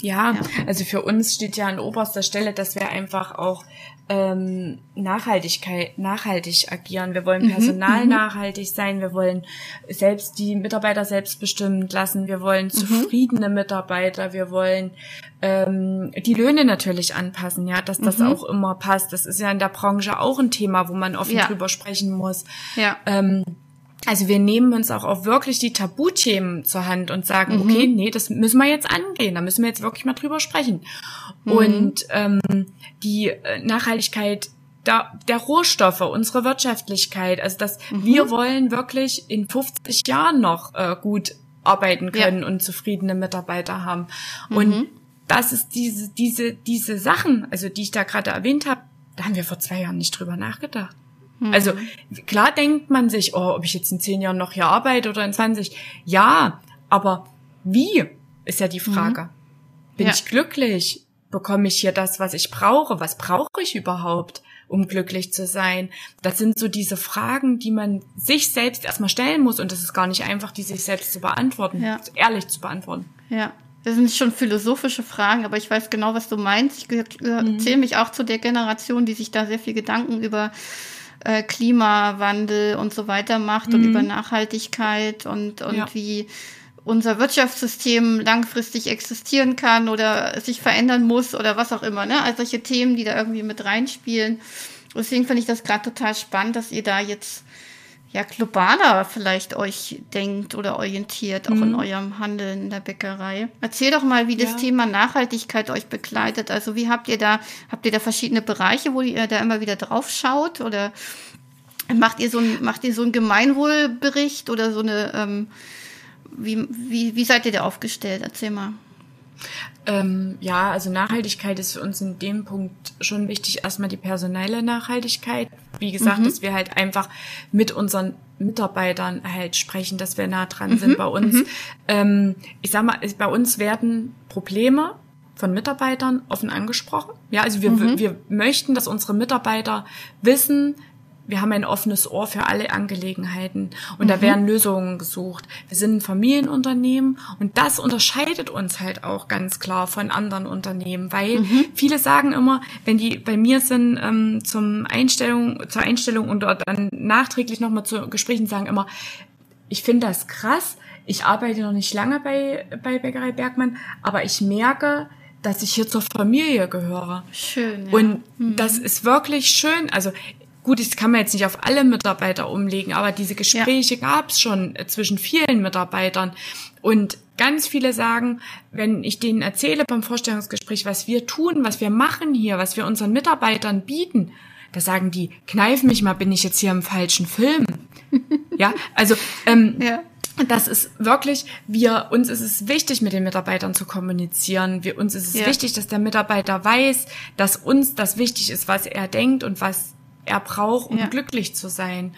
Ja, ja, also für uns steht ja an oberster Stelle, dass wir einfach auch ähm, Nachhaltigkeit, nachhaltig agieren. Wir wollen mhm, Personal mhm, nachhaltig sein. Wir wollen selbst die Mitarbeiter selbstbestimmt lassen. Wir wollen mhm. zufriedene Mitarbeiter. Wir wollen ähm, die Löhne natürlich anpassen, ja, dass das mhm. auch immer passt. Das ist ja in der Branche auch ein Thema, wo man offen ja. drüber sprechen muss. Ja. Ähm, also wir nehmen uns auch, auch wirklich die Tabuthemen zur Hand und sagen, mhm. okay, nee, das müssen wir jetzt angehen, da müssen wir jetzt wirklich mal drüber sprechen. Mhm. Und ähm, die äh, Nachhaltigkeit der, der Rohstoffe, unsere Wirtschaftlichkeit, also dass mhm. wir wollen wirklich in 50 Jahren noch äh, gut arbeiten können ja. und zufriedene Mitarbeiter haben. Und mhm. das ist diese, diese, diese Sachen, also die ich da gerade erwähnt habe, da haben wir vor zwei Jahren nicht drüber nachgedacht. Hm. Also klar denkt man sich, oh, ob ich jetzt in zehn Jahren noch hier arbeite oder in 20. Ja, aber wie ist ja die mhm. Frage. Mhm. Bin ja. ich glücklich? Bekomme ich hier das, was ich brauche? Was brauche ich überhaupt, um glücklich zu sein? Das sind so diese Fragen, die man sich selbst erstmal stellen muss und das ist gar nicht einfach, die sich selbst zu beantworten, ja. ehrlich zu beantworten. Ja. Das sind schon philosophische Fragen, aber ich weiß genau, was du meinst. Ich mhm. zähle mich auch zu der Generation, die sich da sehr viel Gedanken über äh, Klimawandel und so weiter macht mhm. und über Nachhaltigkeit und, und ja. wie unser Wirtschaftssystem langfristig existieren kann oder sich verändern muss oder was auch immer. Ne? Also solche Themen, die da irgendwie mit reinspielen. Deswegen finde ich das gerade total spannend, dass ihr da jetzt ja globaler vielleicht euch denkt oder orientiert, auch mhm. in eurem Handeln in der Bäckerei. Erzähl doch mal, wie ja. das Thema Nachhaltigkeit euch begleitet. Also wie habt ihr da, habt ihr da verschiedene Bereiche, wo ihr da immer wieder drauf schaut? Oder macht ihr so ein, macht ihr so einen Gemeinwohlbericht oder so eine, ähm, wie, wie, wie seid ihr da aufgestellt? Erzähl mal. Ähm, ja, also Nachhaltigkeit ist für uns in dem Punkt schon wichtig. Erstmal die personelle Nachhaltigkeit. Wie gesagt, mhm. dass wir halt einfach mit unseren Mitarbeitern halt sprechen, dass wir nah dran mhm. sind bei uns. Mhm. Ähm, ich sag mal, bei uns werden Probleme von Mitarbeitern offen angesprochen. Ja, also wir, mhm. wir möchten, dass unsere Mitarbeiter wissen, wir haben ein offenes Ohr für alle Angelegenheiten und mhm. da werden Lösungen gesucht. Wir sind ein Familienunternehmen und das unterscheidet uns halt auch ganz klar von anderen Unternehmen, weil mhm. viele sagen immer, wenn die bei mir sind ähm, zum Einstellung, zur Einstellung und dann nachträglich nochmal zu Gesprächen sagen immer, ich finde das krass, ich arbeite noch nicht lange bei, bei Bäckerei Bergmann, aber ich merke, dass ich hier zur Familie gehöre. Schön. Ja. Und mhm. das ist wirklich schön. Also Gut, das kann man jetzt nicht auf alle Mitarbeiter umlegen, aber diese Gespräche ja. gab es schon äh, zwischen vielen Mitarbeitern. Und ganz viele sagen, wenn ich denen erzähle beim Vorstellungsgespräch, was wir tun, was wir machen hier, was wir unseren Mitarbeitern bieten, da sagen die, kneif mich mal, bin ich jetzt hier im falschen Film. ja, also ähm, ja. das ist wirklich, wir, uns ist es wichtig, mit den Mitarbeitern zu kommunizieren. Wir, uns ist es ja. wichtig, dass der Mitarbeiter weiß, dass uns das wichtig ist, was er denkt und was er braucht, um ja. glücklich zu sein.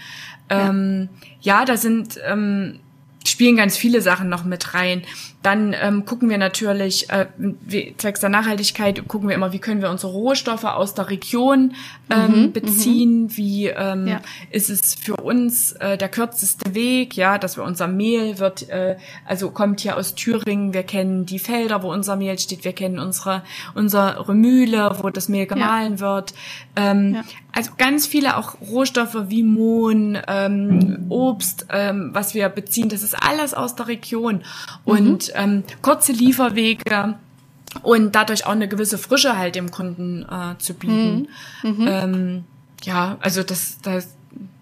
Ähm, ja. ja, da sind ähm, spielen ganz viele Sachen noch mit rein. Dann ähm, gucken wir natürlich, äh, wie, zwecks der Nachhaltigkeit, gucken wir immer, wie können wir unsere Rohstoffe aus der Region ähm, mhm, mhm. beziehen, wie ähm, ja. ist es für uns äh, der kürzeste Weg, ja, dass wir unser Mehl wird, äh, also kommt hier aus Thüringen, wir kennen die Felder, wo unser Mehl steht, wir kennen unsere, unsere Mühle, wo das Mehl gemahlen ja. wird. Ähm, ja. Also ganz viele auch Rohstoffe wie Mohn, ähm, Obst, ähm, was wir beziehen, das ist alles aus der Region. Und mhm ähm, kurze Lieferwege und dadurch auch eine gewisse Frische halt dem Kunden äh, zu bieten. Mhm. Mhm. Ähm, ja, also das, das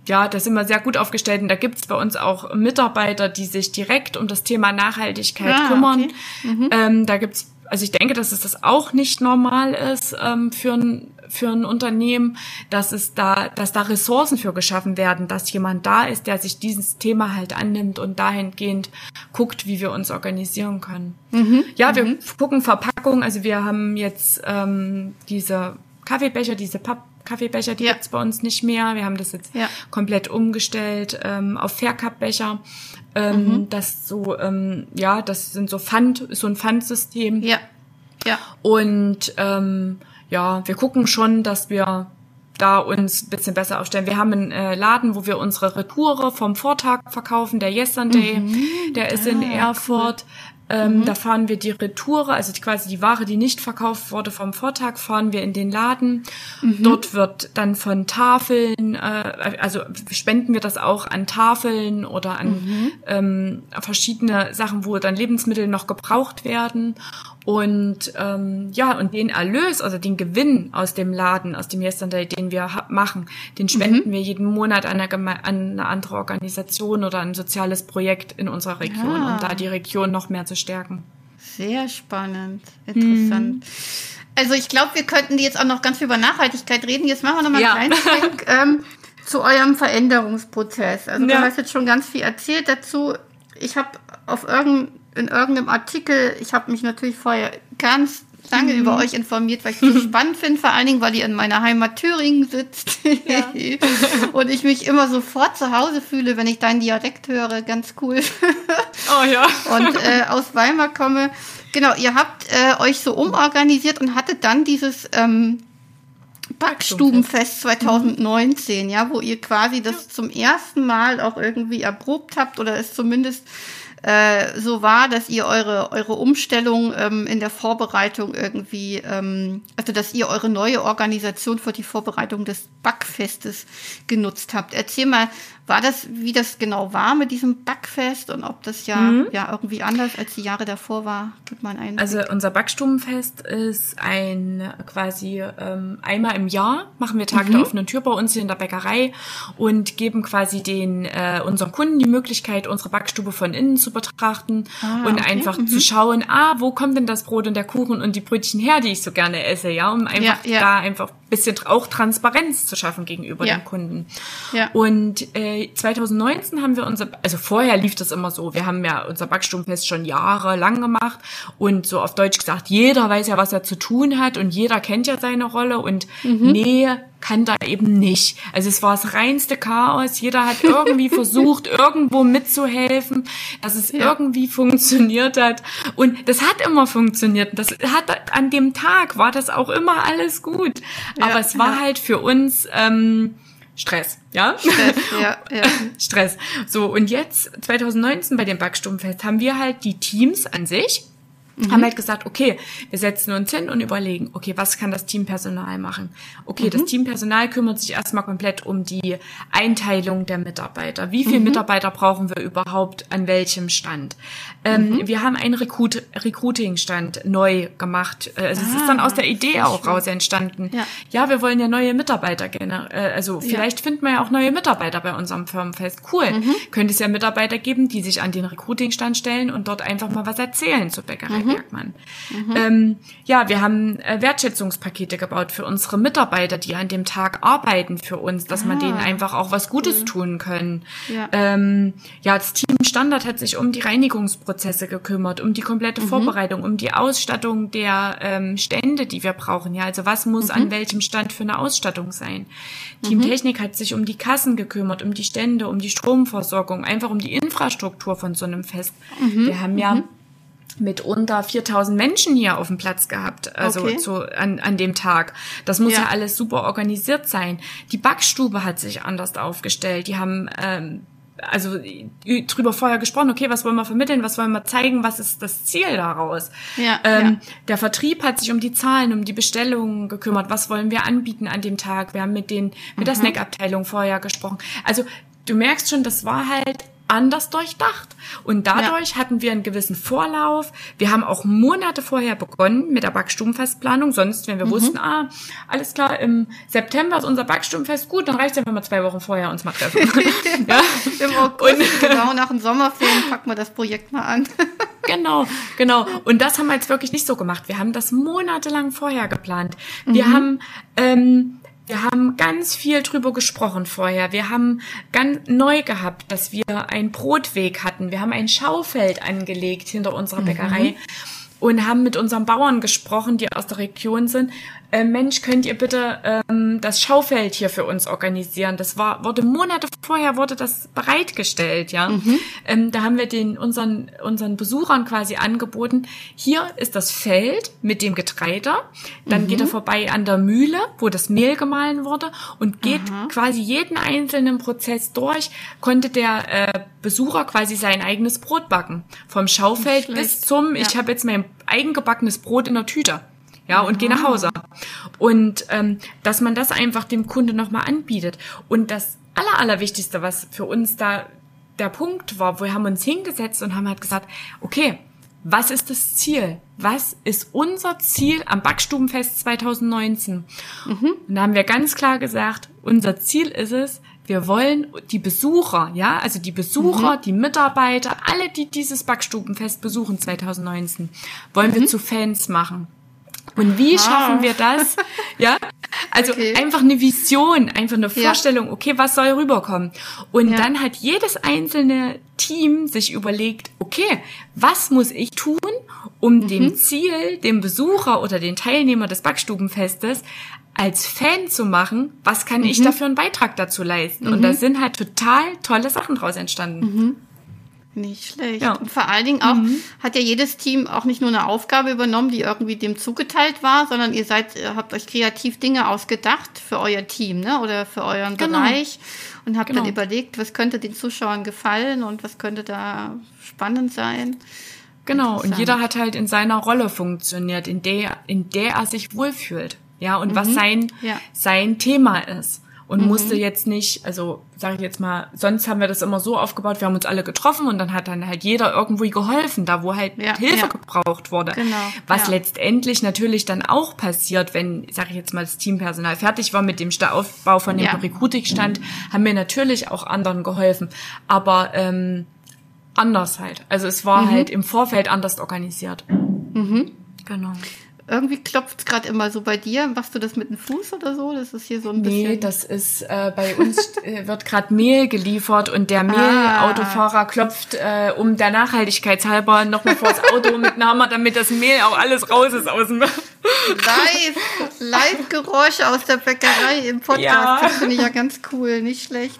ja, da sind wir sehr gut aufgestellt und da gibt's bei uns auch Mitarbeiter, die sich direkt um das Thema Nachhaltigkeit Ah, kümmern. okay. Mhm. Ähm, da gibt's, also ich denke, dass es das auch nicht normal ist ähm, für ein für ein Unternehmen, dass es da, dass da Ressourcen für geschaffen werden, dass jemand da ist, der sich dieses Thema halt annimmt und dahingehend guckt, wie wir uns organisieren können. Mhm. Ja, wir gucken Verpackung, also wir haben jetzt ähm, diese Kaffeebecher, diese Papp-Kaffeebecher, die Ja. gibt's bei uns nicht mehr. Wir haben das jetzt Ja. komplett umgestellt ähm, auf Faircup-Becher. Ähm, Mhm. Das so, ähm, ja, das sind so Pfand, so ein Pfandsystem. Ja. Ja. Und ähm, ja, wir gucken schon, dass wir da uns ein bisschen besser aufstellen. Wir haben einen äh, Laden, wo wir unsere Retoure vom Vortag verkaufen, der Yesterday, der ist in Ah, Erfurt. Ähm, Da fahren wir die Retoure, also die, quasi die Ware, die nicht verkauft wurde vom Vortag, fahren wir in den Laden. Dort wird dann von Tafeln, äh, also spenden wir das auch an Tafeln oder an ähm, verschiedene Sachen, wo dann Lebensmittel noch gebraucht werden. Und ähm, ja, und den Erlös, also den Gewinn aus dem Laden, aus dem Yesterday, den wir machen, den spenden wir jeden Monat an eine, Geme an eine andere Organisation oder ein soziales Projekt in unserer Region, Ah. um da die Region noch mehr zu stärken. Sehr spannend. Interessant. Also ich glaube, wir könnten jetzt auch noch ganz viel über Nachhaltigkeit reden. Jetzt machen wir noch mal Ja. einen kleinen Schwenk ähm, zu eurem Veränderungsprozess. Also du Ja. hast jetzt schon ganz viel erzählt dazu. Ich habe auf irgendein, in irgendeinem Artikel, ich habe mich natürlich vorher ganz lange über euch informiert, weil ich es so spannend finde, vor allen Dingen, weil ihr in meiner Heimat Thüringen sitzt und ich mich immer sofort zu Hause fühle, wenn ich deinen Dialekt höre. Ganz cool. Oh ja. und äh, aus Weimar komme. Genau, ihr habt äh, euch so umorganisiert und hattet dann dieses ähm, Backstubenfest 2019, ja, wo ihr quasi das zum ersten Mal auch irgendwie erprobt habt oder es zumindest äh, so war, dass ihr eure, eure Umstellung ähm, in der Vorbereitung irgendwie, ähm, also dass ihr eure neue Organisation für die Vorbereitung des Backfestes genutzt habt. Erzähl mal, war das, wie das genau war mit diesem Backfest und ob das ja, ja irgendwie anders als die Jahre davor war? Gib mal einen. Also unser Backstubenfest ist ein quasi ähm, einmal im Jahr machen wir Tag der offenen Tür bei uns hier in der Bäckerei und geben quasi den äh, unseren Kunden die Möglichkeit, unsere Backstube von innen zu betrachten Ah, und okay. einfach zu schauen, ah, wo kommt denn das Brot und der Kuchen und die Brötchen her, die ich so gerne esse, ja, um einfach Ja, ja. da einfach ein bisschen auch Transparenz zu schaffen gegenüber Ja. den Kunden. Ja. Und äh, 2019 haben wir unser, also vorher lief das immer so, wir haben ja unser Backstubenfest schon jahrelang gemacht und so auf Deutsch gesagt, jeder weiß ja, was er zu tun hat und jeder kennt ja seine Rolle und nee, kann da eben nicht. Also es war das reinste Chaos, jeder hat irgendwie versucht, irgendwo mitzuhelfen, dass es Ja. irgendwie funktioniert hat und das hat immer funktioniert. Das hat an dem Tag war das auch immer alles gut, Ja, aber es war ja. halt für uns ähm, Stress, ja? Stress, ja, ja. Stress. So, und jetzt, 2019 bei dem Backstubenfest, haben wir halt die Teams an sich, haben halt gesagt, okay, wir setzen uns hin und überlegen, okay, was kann das Teampersonal machen? Okay, das Teampersonal kümmert sich erstmal komplett um die Einteilung der Mitarbeiter. Wie viele Mitarbeiter brauchen wir überhaupt an welchem Stand? Ähm, Wir haben einen Recruit Recruiting-Stand neu gemacht. Äh, Also es ist dann aus der Idee auch raus entstanden. Ja. ja, wir wollen ja neue Mitarbeiter generieren. Äh, also vielleicht finden wir ja auch neue Mitarbeiter bei unserem Firmenfest. Cool. Könnte es ja Mitarbeiter geben, die sich an den Recruiting-Stand stellen und dort einfach mal was erzählen zu Bäckerei Bergmann. Ähm, ja, wir haben äh, Wertschätzungspakete gebaut für unsere Mitarbeiter, die an dem Tag arbeiten für uns, dass man denen einfach auch was Gutes tun können. Ja. Ähm, ja, das Team Standard hat sich um die Reinigungsprozesse gekümmert, um die komplette Vorbereitung, um die Ausstattung der ähm, Stände, die wir brauchen. Ja, also was muss an welchem Stand für eine Ausstattung sein? Team Technik hat sich um die Kassen gekümmert, um die Stände, um die Stromversorgung, einfach um die Infrastruktur von so einem Fest. Wir haben ja mitunter 4000 Menschen hier auf dem Platz gehabt, also Okay. zu, an, an dem Tag. Das muss Ja. ja. alles super organisiert sein. Die Backstube hat sich anders aufgestellt. Die haben ähm, also drüber vorher gesprochen, okay, was wollen wir vermitteln, was wollen wir zeigen, was ist das Ziel daraus? Ja, ähm, ja. Der Vertrieb hat sich um die Zahlen, um die Bestellungen gekümmert, was wollen wir anbieten an dem Tag? Wir haben mit den mit Mhm. der Snackabteilung vorher gesprochen. Also du merkst schon, das war halt anders durchdacht. Und dadurch ja. hatten wir einen gewissen Vorlauf. Wir haben auch Monate vorher begonnen mit der Backstubenfestplanung. Sonst, wenn wir mhm. wussten, ah, alles klar, im September ist unser Backstubenfest, gut, dann reicht es ja, wenn wir zwei Wochen vorher uns mal treffen. ja. Im August, und, genau, nach dem Sommerferien packen wir das Projekt mal an. genau, genau. Und das haben wir jetzt wirklich nicht so gemacht. Wir haben das monatelang vorher geplant. Wir mhm. haben ähm, wir haben ganz viel drüber gesprochen vorher. Wir haben ganz neu gehabt, dass wir einen Brotweg hatten. Wir haben ein Schaufeld angelegt hinter unserer Bäckerei. Mhm und haben mit unseren Bauern gesprochen, die aus der Region sind. Äh, Mensch, könnt ihr bitte ähm, das Schaufeld hier für uns organisieren? Das war wurde Monate vorher wurde das bereitgestellt, ja. Mhm. Ähm, da haben wir den unseren unseren Besuchern quasi angeboten. Hier ist das Feld mit dem Getreide. Dann mhm. geht er vorbei an der Mühle, wo das Mehl gemahlen wurde und geht Aha. quasi jeden einzelnen Prozess durch. Konnte der äh, Besucher quasi sein eigenes Brot backen vom Schaufeld bis zum. Ja. Ich habe jetzt mein eigengebackenes Brot in der Tüte. Ja, und gehe nach Hause. Und ähm, dass man das einfach dem Kunde nochmal anbietet. Und das Aller, Allerwichtigste, was für uns da der Punkt war, wo wir haben uns hingesetzt und haben halt gesagt, okay, was ist das Ziel? Was ist unser Ziel am Backstubenfest 2019? Mhm. Und da haben wir ganz klar gesagt, unser Ziel ist es, wir wollen die Besucher, ja, also die Besucher, mhm. die Mitarbeiter, alle, die dieses Backstubenfest besuchen 2019, wollen mhm. wir zu Fans machen. Und wie Aha. schaffen wir das? Ja, also okay. einfach eine Vision, einfach eine Vorstellung, ja. okay, was soll rüberkommen? Und ja. dann hat jedes einzelne Team sich überlegt, okay, was muss ich tun, um mhm. dem Ziel, dem Besucher oder den Teilnehmer des Backstubenfestes als Fan zu machen, was kann mhm. ich dafür einen Beitrag dazu leisten? Mhm. Und da sind halt total tolle Sachen draus entstanden. Nicht schlecht. Ja. Und vor allen Dingen auch mhm. hat ja jedes Team auch nicht nur eine Aufgabe übernommen, die irgendwie dem zugeteilt war, sondern ihr seid, habt euch kreativ Dinge ausgedacht für euer Team, ne? Oder für euren genau. Bereich und habt genau. dann überlegt, was könnte den Zuschauern gefallen und was könnte da spannend sein. Genau. Und jeder hat halt in seiner Rolle funktioniert, in der, in der er sich wohlfühlt ja, und mhm. was sein, ja. sein Thema ist. Und mhm. musste jetzt nicht, also sage ich jetzt mal, sonst haben wir das immer so aufgebaut, wir haben uns alle getroffen und dann hat dann halt jeder irgendwo geholfen, da wo halt ja, Hilfe ja. gebraucht wurde. Genau, Was ja. letztendlich natürlich dann auch passiert, wenn, sage ich jetzt mal, das Teampersonal fertig war mit dem Aufbau von dem ja. Recruiting-Stand, haben wir natürlich auch anderen geholfen. Aber ähm, anders halt. Also es war mhm. halt im Vorfeld anders organisiert. Mhm. Genau. Irgendwie klopft es gerade immer so bei dir. Machst du das mit dem Fuß oder so? Das ist hier so ein bisschen. Nee, das ist äh, bei uns äh, wird gerade Mehl geliefert und der Mehlautofahrer ah. klopft äh, um der Nachhaltigkeit halber nochmal vor das Auto mit einem Hammer, damit das Mehl auch alles raus ist aus dem. Live, Live-Geräusche aus der Bäckerei im Podcast. Ja. Das finde ich ja ganz cool, nicht schlecht.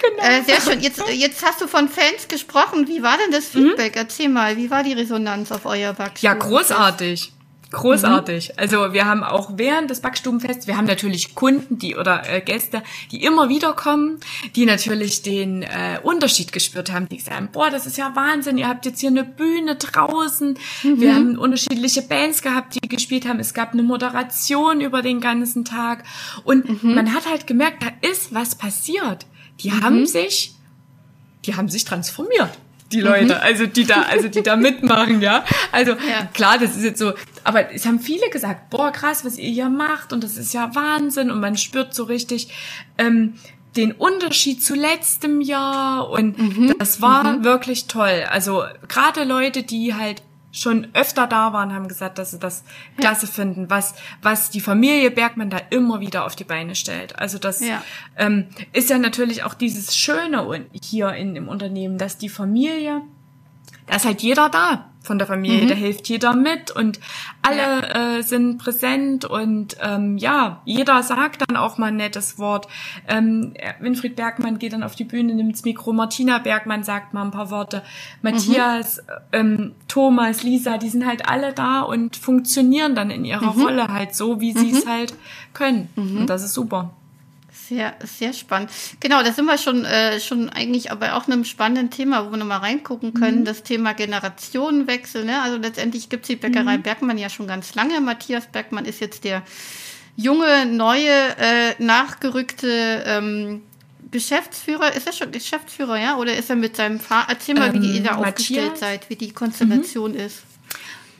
Genau. Äh, sehr schön. Jetzt, jetzt hast du von Fans gesprochen. Wie war denn das mhm. Feedback? Mhm. Erzähl mal, wie war die Resonanz auf euer Backstuhl? Ja, großartig. Großartig. Mhm. Also wir haben auch während des Backstubenfests, wir haben natürlich Kunden, die oder äh, Gäste, die immer wieder kommen, die natürlich den äh, Unterschied gespürt haben, die sagen, boah, das ist ja Wahnsinn, ihr habt jetzt hier eine Bühne draußen. Mhm. Wir haben unterschiedliche Bands gehabt, die gespielt haben. Es gab eine Moderation über den ganzen Tag und mhm. man hat halt gemerkt, da ist was passiert. Die mhm. haben sich, die haben sich transformiert die Leute, mhm. also die da, also die da mitmachen, ja. Also ja. klar, das ist jetzt so, aber es haben viele gesagt, boah, krass, was ihr hier macht und das ist ja Wahnsinn und man spürt so richtig ähm, den Unterschied zu letztem Jahr und mhm. das war mhm. wirklich toll. Also gerade Leute, die halt schon öfter da waren, haben gesagt, dass sie das ja. klasse finden, was, was die Familie Bergmann da immer wieder auf die Beine stellt. Also das ja. Ähm, ist ja natürlich auch dieses Schöne hier in dem Unternehmen, dass die Familie, da ist halt jeder da von der Familie. Mhm. Da hilft jeder mit und alle ja. äh, sind präsent und ähm, ja, jeder sagt dann auch mal ein nettes Wort. Ähm, Winfried Bergmann geht dann auf die Bühne, nimmt das Mikro, Martina Bergmann sagt mal ein paar Worte, Matthias, mhm. ähm, Thomas, Lisa, die sind halt alle da und funktionieren dann in ihrer mhm. Rolle halt so, wie sie es mhm. halt können. Mhm. Und das ist super. Sehr, sehr spannend. Genau, da sind wir schon, äh, schon eigentlich aber auch einem spannenden Thema, wo wir nochmal reingucken können, mhm. das Thema Generationenwechsel. Ne? Also letztendlich gibt es die Bäckerei mhm. Bergmann ja schon ganz lange. Matthias Bergmann ist jetzt der junge, neue, äh, nachgerückte ähm, Geschäftsführer, ist er schon Geschäftsführer, ja? Oder ist er mit seinem Vater? Erzähl mal, ähm, wie ihr da Matthias, aufgestellt seid, wie die Konstellation mhm. ist.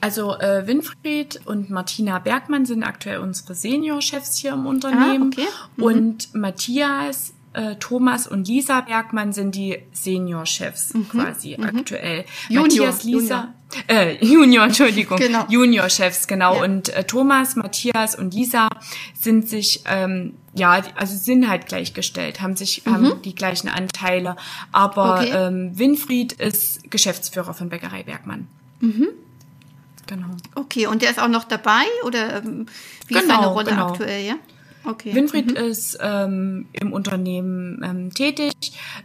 Also äh, Winfried und Martina Bergmann sind aktuell unsere Seniorchefs hier im Unternehmen. Ah, okay. mhm. Und Matthias äh, Thomas und Lisa Bergmann sind die Seniorchefs mhm. quasi mhm. aktuell. Junior, Matthias, Lisa, Junior. Äh, Junior, Entschuldigung, genau. Juniorchefs, genau. Ja. Und äh, Thomas, Matthias und Lisa sind sich, ähm, ja, also sind halt gleichgestellt, haben sich, mhm. haben die gleichen Anteile. Aber okay. ähm, Winfried ist Geschäftsführer von Bäckerei Bergmann. Mhm. Genau. Okay, und der ist auch noch dabei oder ähm, wie genau, ist seine Rolle genau. aktuell, ja? Okay. Winfried mhm. ist ähm, im Unternehmen ähm, tätig.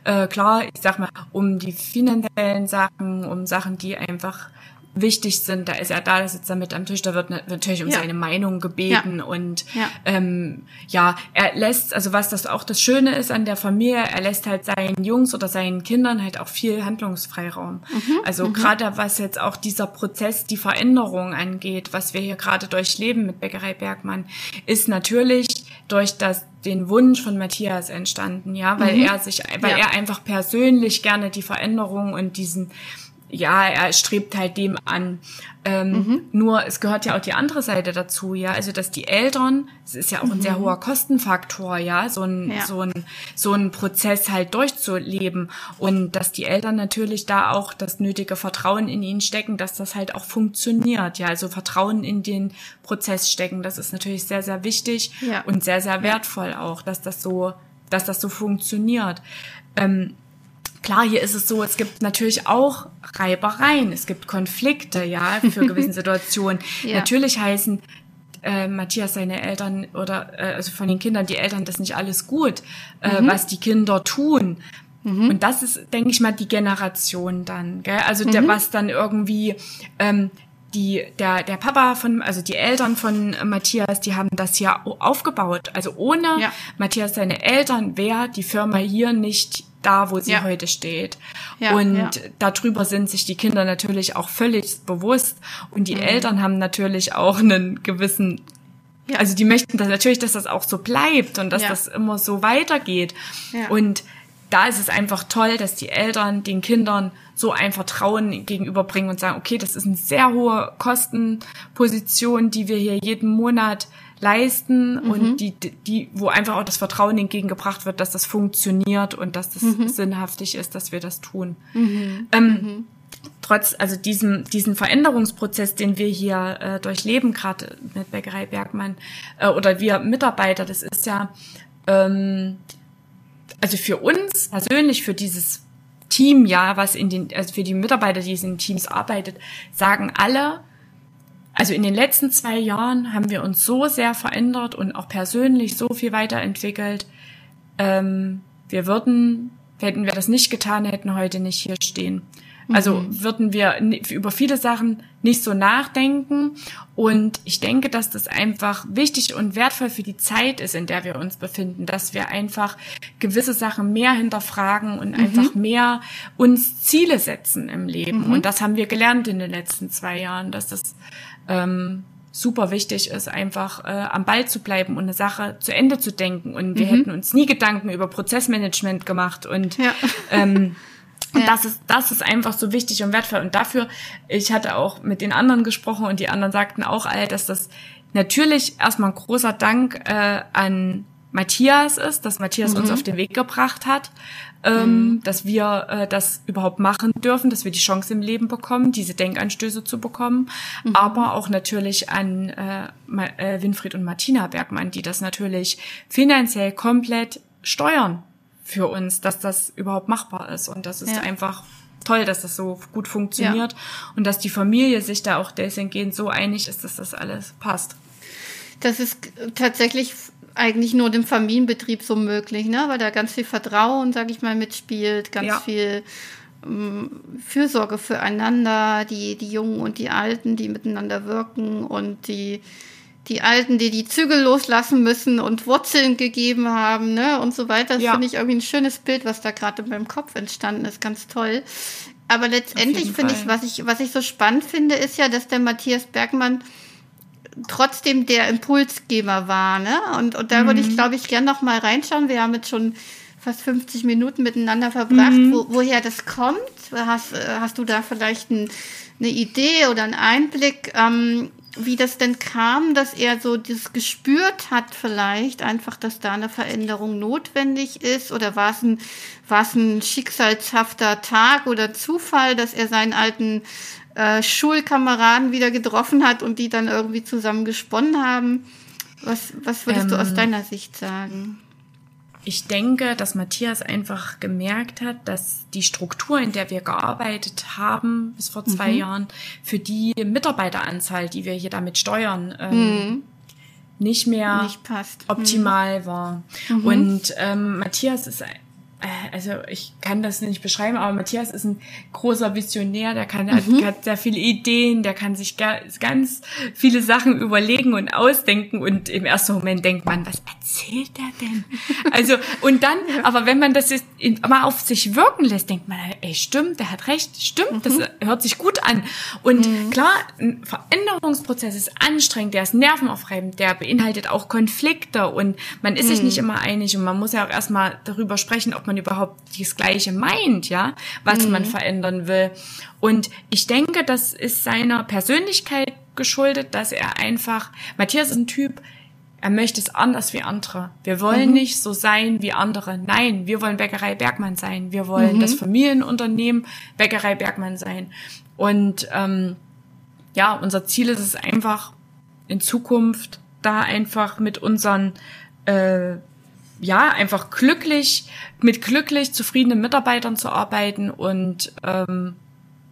Äh, klar, ich sag mal, um die finanziellen Sachen, um Sachen, die einfach wichtig sind, da ist er da, da sitzt er mit am Tisch, da wird natürlich um ja. seine Meinung gebeten ja. und ja. Ähm, ja, er lässt, also was das auch das Schöne ist an der Familie, er lässt halt seinen Jungs oder seinen Kindern halt auch viel Handlungsfreiraum. Mhm. Also mhm. gerade was jetzt auch dieser Prozess, die Veränderung angeht, was wir hier gerade durchleben mit Bäckerei Bergmann, ist natürlich durch das den Wunsch von Matthias entstanden, ja, weil mhm. er sich, weil er einfach persönlich gerne die Veränderung und diesen ja, er strebt halt dem an. Ähm, mhm. Nur es gehört ja auch die andere Seite dazu, ja. Also dass die Eltern, es ist ja auch mhm. ein sehr mhm. hoher Kostenfaktor, ja, so ein, ja. so ein, so ein Prozess halt durchzuleben. Und dass die Eltern natürlich da auch das nötige Vertrauen in ihn stecken, dass das halt auch funktioniert, ja. Also Vertrauen in den Prozess stecken, das ist natürlich sehr, sehr wichtig ja. und sehr, sehr wertvoll auch, dass das so, dass das so funktioniert. Ähm, Klar, hier ist es so, es gibt natürlich auch Reibereien, es gibt Konflikte, ja, für gewisse Situationen. ja. Natürlich heißen äh, Matthias seine Eltern oder äh, also von den Kindern die Eltern das nicht alles gut, äh, mhm. was die Kinder tun. Mhm. Und das ist, denke ich mal, die Generation dann, gell? Also der, mhm. was dann irgendwie ähm, die, der, der Papa von, also die Eltern von Matthias, die haben das ja aufgebaut. Also ohne ja. Matthias seine Eltern wäre die Firma hier nicht da, wo sie ja. heute steht. Ja, und ja. darüber sind sich die Kinder natürlich auch völlig bewusst. Und die mhm. Eltern haben natürlich auch einen gewissen ja. Also die möchten das natürlich, dass das auch so bleibt und dass ja. das immer so weitergeht. Ja. Und da ist es einfach toll, dass die Eltern den Kindern so ein Vertrauen gegenüberbringen und sagen, okay, das ist eine sehr hohe Kostenposition, die wir hier jeden Monat leisten mhm. und die, die, wo einfach auch das Vertrauen entgegengebracht wird, dass das funktioniert und dass das mhm. sinnhaftig ist, dass wir das tun. Mhm. Ähm, mhm. trotz also diesem diesen Veränderungsprozess, den wir hier äh, durchleben, gerade mit Bäckerei Bergmann äh, oder wir Mitarbeiter, das ist ja ähm, also für uns persönlich, für dieses Team, ja, was in den, also für die Mitarbeiter, die in Teams arbeitet, sagen alle, also in den letzten zwei Jahren haben wir uns so sehr verändert und auch persönlich so viel weiterentwickelt. Ähm, wir würden, hätten wir das nicht getan, hätten heute nicht hier stehen. Also mhm. würden wir über viele Sachen nicht so nachdenken. Und ich denke, dass das einfach wichtig und wertvoll für die Zeit ist, in der wir uns befinden, dass wir einfach gewisse Sachen mehr hinterfragen und mhm. einfach mehr uns Ziele setzen im Leben. Mhm. Und das haben wir gelernt in den letzten zwei Jahren, dass das ähm, super wichtig ist, einfach äh, am Ball zu bleiben und eine Sache zu Ende zu denken. Und wir mhm. hätten uns nie Gedanken über Prozessmanagement gemacht und ja. ähm, und ja. das ist, das ist einfach so wichtig und wertvoll. Und dafür, ich hatte auch mit den anderen gesprochen und die anderen sagten auch all, dass das natürlich erstmal ein großer Dank äh, an Matthias ist, dass Matthias mhm. uns auf den Weg gebracht hat, ähm, mhm. dass wir äh, das überhaupt machen dürfen, dass wir die Chance im Leben bekommen, diese Denkanstöße zu bekommen, mhm. aber auch natürlich an äh, äh, Winfried und Martina Bergmann, die das natürlich finanziell komplett steuern für uns, dass das überhaupt machbar ist. Und das ist ja. einfach toll, dass das so gut funktioniert ja. und dass die Familie sich da auch deswegen so einig ist, dass das alles passt. Das ist tatsächlich eigentlich nur dem Familienbetrieb so möglich, ne? weil da ganz viel Vertrauen, sage ich mal, mitspielt, ganz ja. viel ähm, Fürsorge füreinander, die, die Jungen und die Alten, die miteinander wirken und die die Alten, die die Zügel loslassen müssen und Wurzeln gegeben haben, ne, und so weiter. Das ja. finde ich irgendwie ein schönes Bild, was da gerade in meinem Kopf entstanden ist, ganz toll. Aber letztendlich finde ich, was ich, was ich so spannend finde, ist ja, dass der Matthias Bergmann trotzdem der Impulsgeber war, ne? Und, und da mhm. würde ich, mhm. glaube ich, gern noch mal reinschauen. Wir haben jetzt schon fast 50 Minuten miteinander verbracht, mhm. wo, woher das kommt. Hast, hast du da vielleicht ein, eine Idee oder einen Einblick, ähm, wie das denn kam, dass er so das gespürt hat vielleicht einfach, dass da eine Veränderung notwendig ist oder war es ein, war es ein schicksalshafter Tag oder Zufall, dass er seinen alten äh, Schulkameraden wieder getroffen hat und die dann irgendwie zusammen gesponnen haben? Was, was würdest ähm, du aus ähm, deiner Sicht sagen? Ich denke, dass Matthias einfach gemerkt hat, dass die Struktur, in der wir gearbeitet haben bis vor zwei mhm. Jahren, für die Mitarbeiteranzahl, die wir hier damit steuern, ähm, mhm. nicht mehr nicht optimal mhm. war. Mhm. Und ähm, Matthias ist äh, also ich kann das nicht beschreiben, aber Matthias ist ein großer Visionär, der kann, mhm. hat sehr viele Ideen, der kann sich ganz viele Sachen überlegen und ausdenken und im ersten Moment denkt man, was erzählt der denn? Also und dann, aber wenn man das jetzt mal auf sich wirken lässt, denkt man, ey, stimmt, der hat recht, stimmt, das mhm. hört sich gut an. Und mhm. klar, ein Veränderungsprozess ist anstrengend, der ist nervenaufreibend, der beinhaltet auch Konflikte und man ist sich nicht immer einig und man muss ja auch erstmal darüber sprechen, ob man überhaupt das Gleiche meint, ja, was mhm. man verändern will. Und ich denke, das ist seiner Persönlichkeit geschuldet, dass er einfach, Matthias ist ein Typ, er möchte es anders wie andere. Wir wollen mhm. nicht so sein wie andere. Nein, wir wollen Bäckerei Bergmann sein. Wir wollen mhm. das Familienunternehmen Bäckerei Bergmann sein. Und ähm, ja, unser Ziel ist es einfach in Zukunft da einfach mit unseren äh, ja, einfach glücklich, mit glücklich zufriedenen Mitarbeitern zu arbeiten und ähm,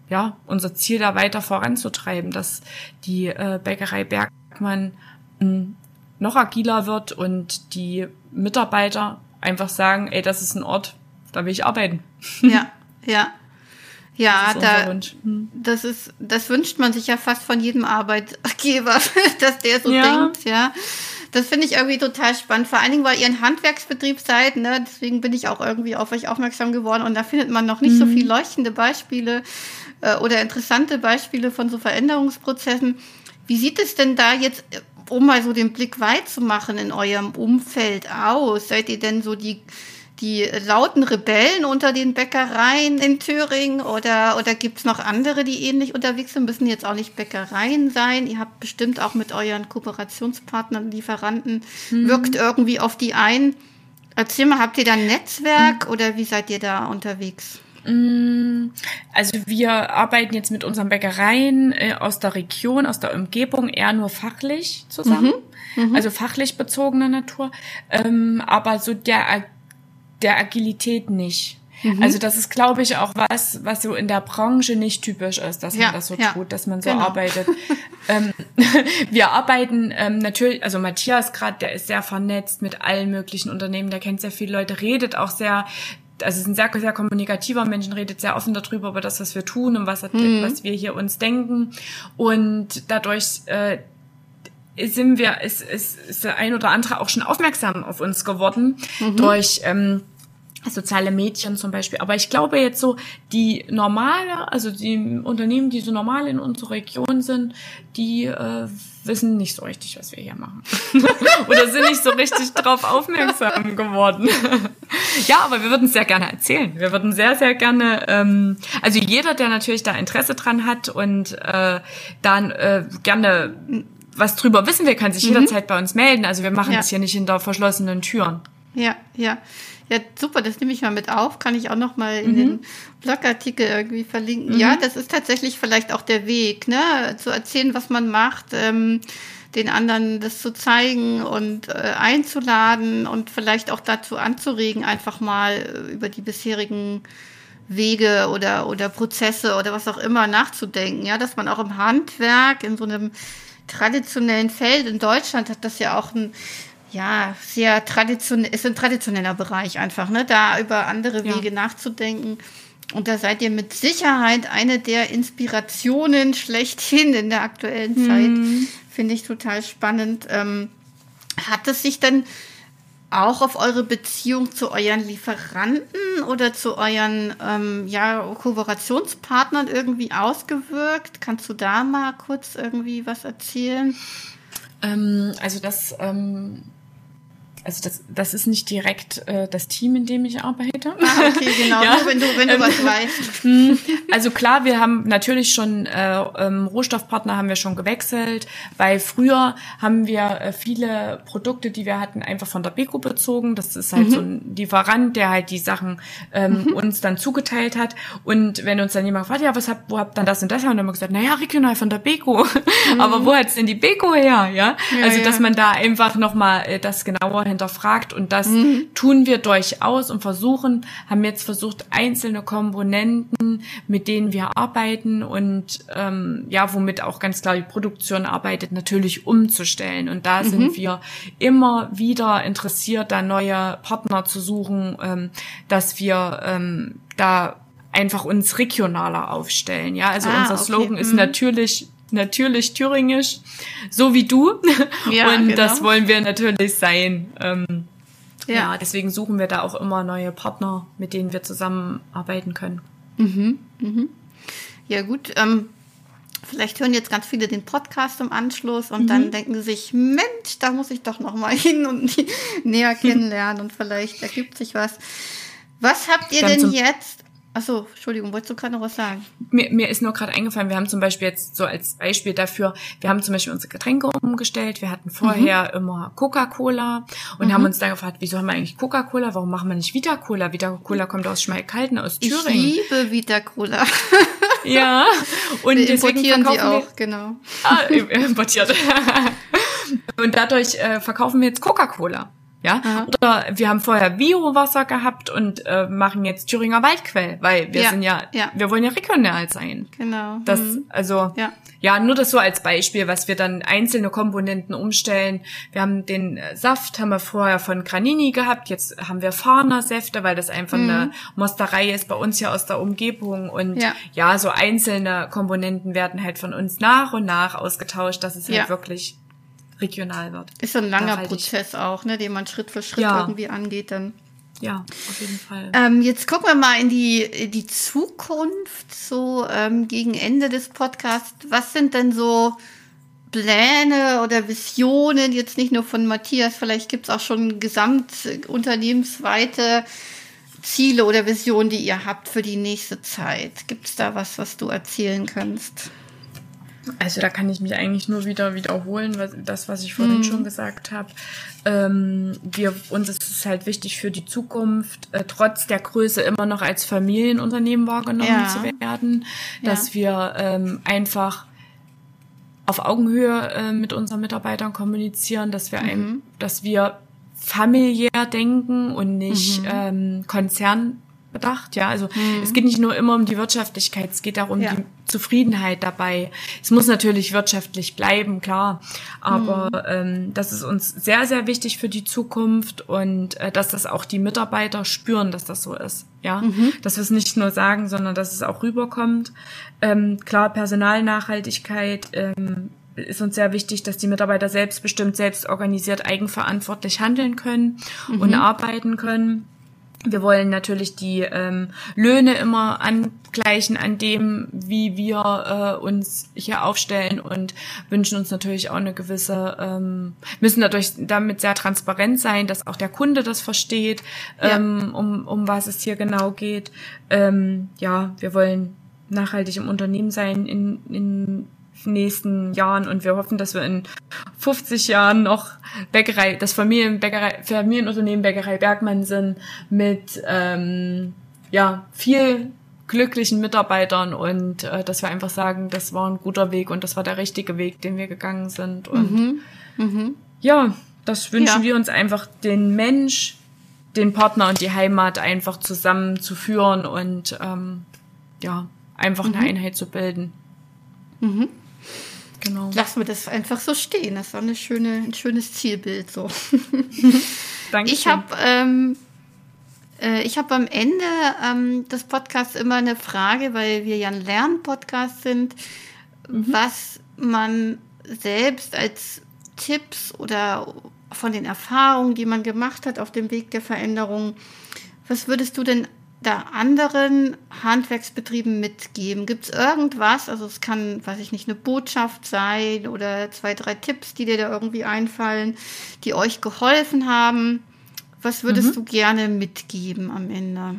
ja, unser Ziel da weiter voranzutreiben, dass die äh, Bäckerei Bergmann mh, hm, noch agiler wird und die Mitarbeiter einfach sagen, ey, das ist ein Ort, da will ich arbeiten. Ja, ja. Ja, das da, hm. das ist, das wünscht man sich ja fast von jedem Arbeitgeber, dass der so ja. denkt, ja. Das finde ich irgendwie total spannend, vor allen Dingen, weil ihr ein Handwerksbetrieb seid, ne? Deswegen bin ich auch irgendwie auf euch aufmerksam geworden und da findet man noch nicht mhm. so viel leuchtende Beispiele äh, oder interessante Beispiele von so Veränderungsprozessen. Wie sieht es denn da jetzt, um mal so den Blick weit zu machen in eurem Umfeld aus? Seid ihr denn so die die lauten Rebellen unter den Bäckereien in Thüringen oder, oder gibt es noch andere, die ähnlich unterwegs sind? Müssen jetzt auch nicht Bäckereien sein. Ihr habt bestimmt auch mit euren Kooperationspartnern, Lieferanten, mhm. wirkt irgendwie auf die ein. Erzähl mal, habt ihr da ein Netzwerk mhm. oder wie seid ihr da unterwegs? Mm, also wir arbeiten jetzt mit unseren Bäckereien äh, aus der Region, aus der Umgebung eher nur fachlich zusammen, mhm. Mhm. also fachlich bezogener Natur. Ähm, aber so der der Agilität nicht. Mhm. Also das ist, glaube ich, auch was, was so in der Branche nicht typisch ist, dass ja, man das so ja. tut, dass man so genau. arbeitet. ähm, wir arbeiten ähm, natürlich, also Matthias gerade, der ist sehr vernetzt mit allen möglichen Unternehmen, der kennt sehr viele Leute, redet auch sehr also ist ein sehr, sehr kommunikativer Mensch, redet sehr offen darüber, über das, was wir tun und was, mhm. was wir hier uns denken. Und dadurch äh, sind wir, ist, ist, ist der ein oder andere auch schon aufmerksam auf uns geworden mhm. durch ähm, soziale Medien zum Beispiel. Aber ich glaube jetzt so, die normale, also die Unternehmen, die so normal in unserer Region sind, die äh, wissen nicht so richtig, was wir hier machen. Oder sind nicht so richtig darauf aufmerksam geworden. ja, aber wir würden es sehr gerne erzählen. Wir würden sehr, sehr gerne, ähm, also jeder, der natürlich da Interesse dran hat und äh, dann äh, gerne was drüber wissen will, kann sich mhm. jederzeit bei uns melden. Also wir machen ja. das hier nicht hinter verschlossenen Türen. Ja, ja. Ja, super, das nehme ich mal mit auf. Kann ich auch noch mal in mhm. den Blogartikel irgendwie verlinken. Mhm. Ja, das ist tatsächlich vielleicht auch der Weg, ne? Zu erzählen, was man macht, ähm, den anderen das zu zeigen und äh, einzuladen und vielleicht auch dazu anzuregen, einfach mal äh, über die bisherigen Wege oder, oder Prozesse oder was auch immer nachzudenken. Ja, dass man auch im Handwerk, in so einem traditionellen Feld in Deutschland hat das ja auch ein ja, sehr traditionell, ist ein traditioneller Bereich einfach, ne, da über andere Wege ja. nachzudenken. Und da seid ihr mit Sicherheit eine der Inspirationen schlechthin in der aktuellen mhm. Zeit. Finde ich total spannend. Ähm, hat es sich dann auch auf eure Beziehung zu euren Lieferanten oder zu euren ähm, ja, Kooperationspartnern irgendwie ausgewirkt? Kannst du da mal kurz irgendwie was erzählen? Ähm, also das ähm, also das, das ist nicht direkt äh, das Team, in dem ich arbeite. Ah, okay, genau. ja. Wenn du, wenn du was ähm, weißt. Hm. Also klar, wir haben natürlich schon äh, ähm, Rohstoffpartner haben wir schon gewechselt, weil früher haben wir äh, viele Produkte, die wir hatten, einfach von der Beko bezogen. Das ist halt mhm. so ein Lieferant, der halt die Sachen ähm, mhm. uns dann zugeteilt hat. Und wenn uns dann jemand fragt, ja, was habt, wo habt dann das und das? Haben wir gesagt, naja, regional von der Beko. Mhm. Aber wo hat's denn die Beko her? Ja, ja also dass man da einfach nochmal äh, das genauer hinterfragt. Und das mhm. tun wir durchaus und versuchen, haben jetzt versucht, einzelne Komponenten, mit denen wir arbeiten und ähm, ja, womit auch ganz klar die Produktion arbeitet, natürlich umzustellen. Und da mhm. sind wir immer wieder interessiert, da neue Partner zu suchen, ähm, dass wir ähm, da einfach uns regionaler aufstellen. Ja, also ah, unser Slogan okay. ist mhm. natürlich natürlich thüringisch, so wie du. Ja, und genau. das wollen wir natürlich sein. Ähm, ja. ja. deswegen suchen wir da auch immer neue Partner, mit denen wir zusammenarbeiten können. Mhm, mhm. Ja, gut. Ähm, vielleicht hören jetzt ganz viele den Podcast im Anschluss und mhm. dann denken sie sich, Mensch, da muss ich doch noch mal hin und die näher kennenlernen und vielleicht ergibt sich was. Was habt ihr dann denn jetzt Achso, Entschuldigung, wolltest du gerade noch was sagen? Mir, mir ist nur gerade eingefallen, wir haben zum Beispiel jetzt so als Beispiel dafür, wir haben zum Beispiel unsere Getränke umgestellt. Wir hatten vorher mhm. immer Coca-Cola und mhm. haben uns dann gefragt, wieso haben wir eigentlich Coca-Cola? Warum machen wir nicht Vita-Cola? Vita-Cola kommt aus Schmalkalden, aus Thüringen. Ich liebe Vita-Cola. ja, und wir importieren sie auch, wir, genau. Ah, importiert. und dadurch äh, verkaufen wir jetzt Coca-Cola. Ja? Aha. Oder wir haben vorher Biowasser gehabt und äh, machen jetzt Thüringer Waldquell, weil wir ja. sind ja, ja, wir wollen ja regional sein. Genau. Das, mhm. also, ja. ja, nur das so als Beispiel, was wir dann einzelne Komponenten umstellen. Wir haben den äh, Saft, haben wir vorher von Granini gehabt, jetzt haben wir Farner-Säfte, weil das einfach mhm. eine Mosterei ist bei uns hier aus der Umgebung und ja. ja, so einzelne Komponenten werden halt von uns nach und nach ausgetauscht, dass es halt wirklich regional wird. Ist so ein langer Prozess auch, ne, den man Schritt für Schritt ja. irgendwie angeht dann. Ja, auf jeden Fall. Ähm, jetzt gucken wir mal in die, in die Zukunft, so ähm, gegen Ende des Podcasts. Was sind denn so Pläne oder Visionen, jetzt nicht nur von Matthias, vielleicht gibt es auch schon gesamtunternehmensweite Ziele oder Visionen, die ihr habt für die nächste Zeit? Gibt es da was, was du erzählen kannst? Also da kann ich mich eigentlich nur wieder wiederholen, was, das, was ich vorhin mhm. schon gesagt habe. Ähm, wir, uns ist es halt wichtig für die Zukunft, äh, trotz der Größe immer noch als Familienunternehmen wahrgenommen ja. zu werden, dass ja. wir ähm, einfach auf Augenhöhe äh, mit unseren Mitarbeitern kommunizieren, dass wir, mhm. ein, dass wir familiär denken und nicht mhm. ähm, Konzern bedacht, ja. Also mhm. es geht nicht nur immer um die Wirtschaftlichkeit, es geht auch um ja. die Zufriedenheit dabei. Es muss natürlich wirtschaftlich bleiben, klar. Aber mhm. ähm, das ist uns sehr, sehr wichtig für die Zukunft und äh, dass das auch die Mitarbeiter spüren, dass das so ist. Ja, mhm. dass wir es nicht nur sagen, sondern dass es auch rüberkommt. Ähm, klar, Personalnachhaltigkeit ähm, ist uns sehr wichtig, dass die Mitarbeiter selbstbestimmt, selbst organisiert, eigenverantwortlich handeln können und mhm. arbeiten können. Wir wollen natürlich die ähm, Löhne immer angleichen an dem, wie wir äh, uns hier aufstellen und wünschen uns natürlich auch eine gewisse, ähm, müssen dadurch damit sehr transparent sein, dass auch der Kunde das versteht, ähm, ja. um, um was es hier genau geht. Ähm, ja, wir wollen nachhaltig im Unternehmen sein in, in nächsten Jahren und wir hoffen, dass wir in 50 Jahren noch Bäckerei, das Familienbäckerei, Familienunternehmen Bäckerei Bergmann sind mit ähm, ja viel glücklichen Mitarbeitern und äh, dass wir einfach sagen, das war ein guter Weg und das war der richtige Weg, den wir gegangen sind und mhm. Mhm. ja, das wünschen ja. wir uns einfach den Mensch, den Partner und die Heimat einfach zusammenzuführen und ähm, ja einfach mhm. eine Einheit zu bilden. Mhm. Genau. Lassen wir das einfach so stehen. Das war eine schöne, ein schönes Zielbild so. Danke. Ich habe ähm, äh, ich habe am Ende ähm, des Podcasts immer eine Frage, weil wir ja ein Lernpodcast sind, mhm. was man selbst als Tipps oder von den Erfahrungen, die man gemacht hat auf dem Weg der Veränderung, was würdest du denn da anderen Handwerksbetrieben mitgeben? Gibt es irgendwas? Also es kann, weiß ich nicht, eine Botschaft sein oder zwei, drei Tipps, die dir da irgendwie einfallen, die euch geholfen haben. Was würdest mhm. du gerne mitgeben am Ende?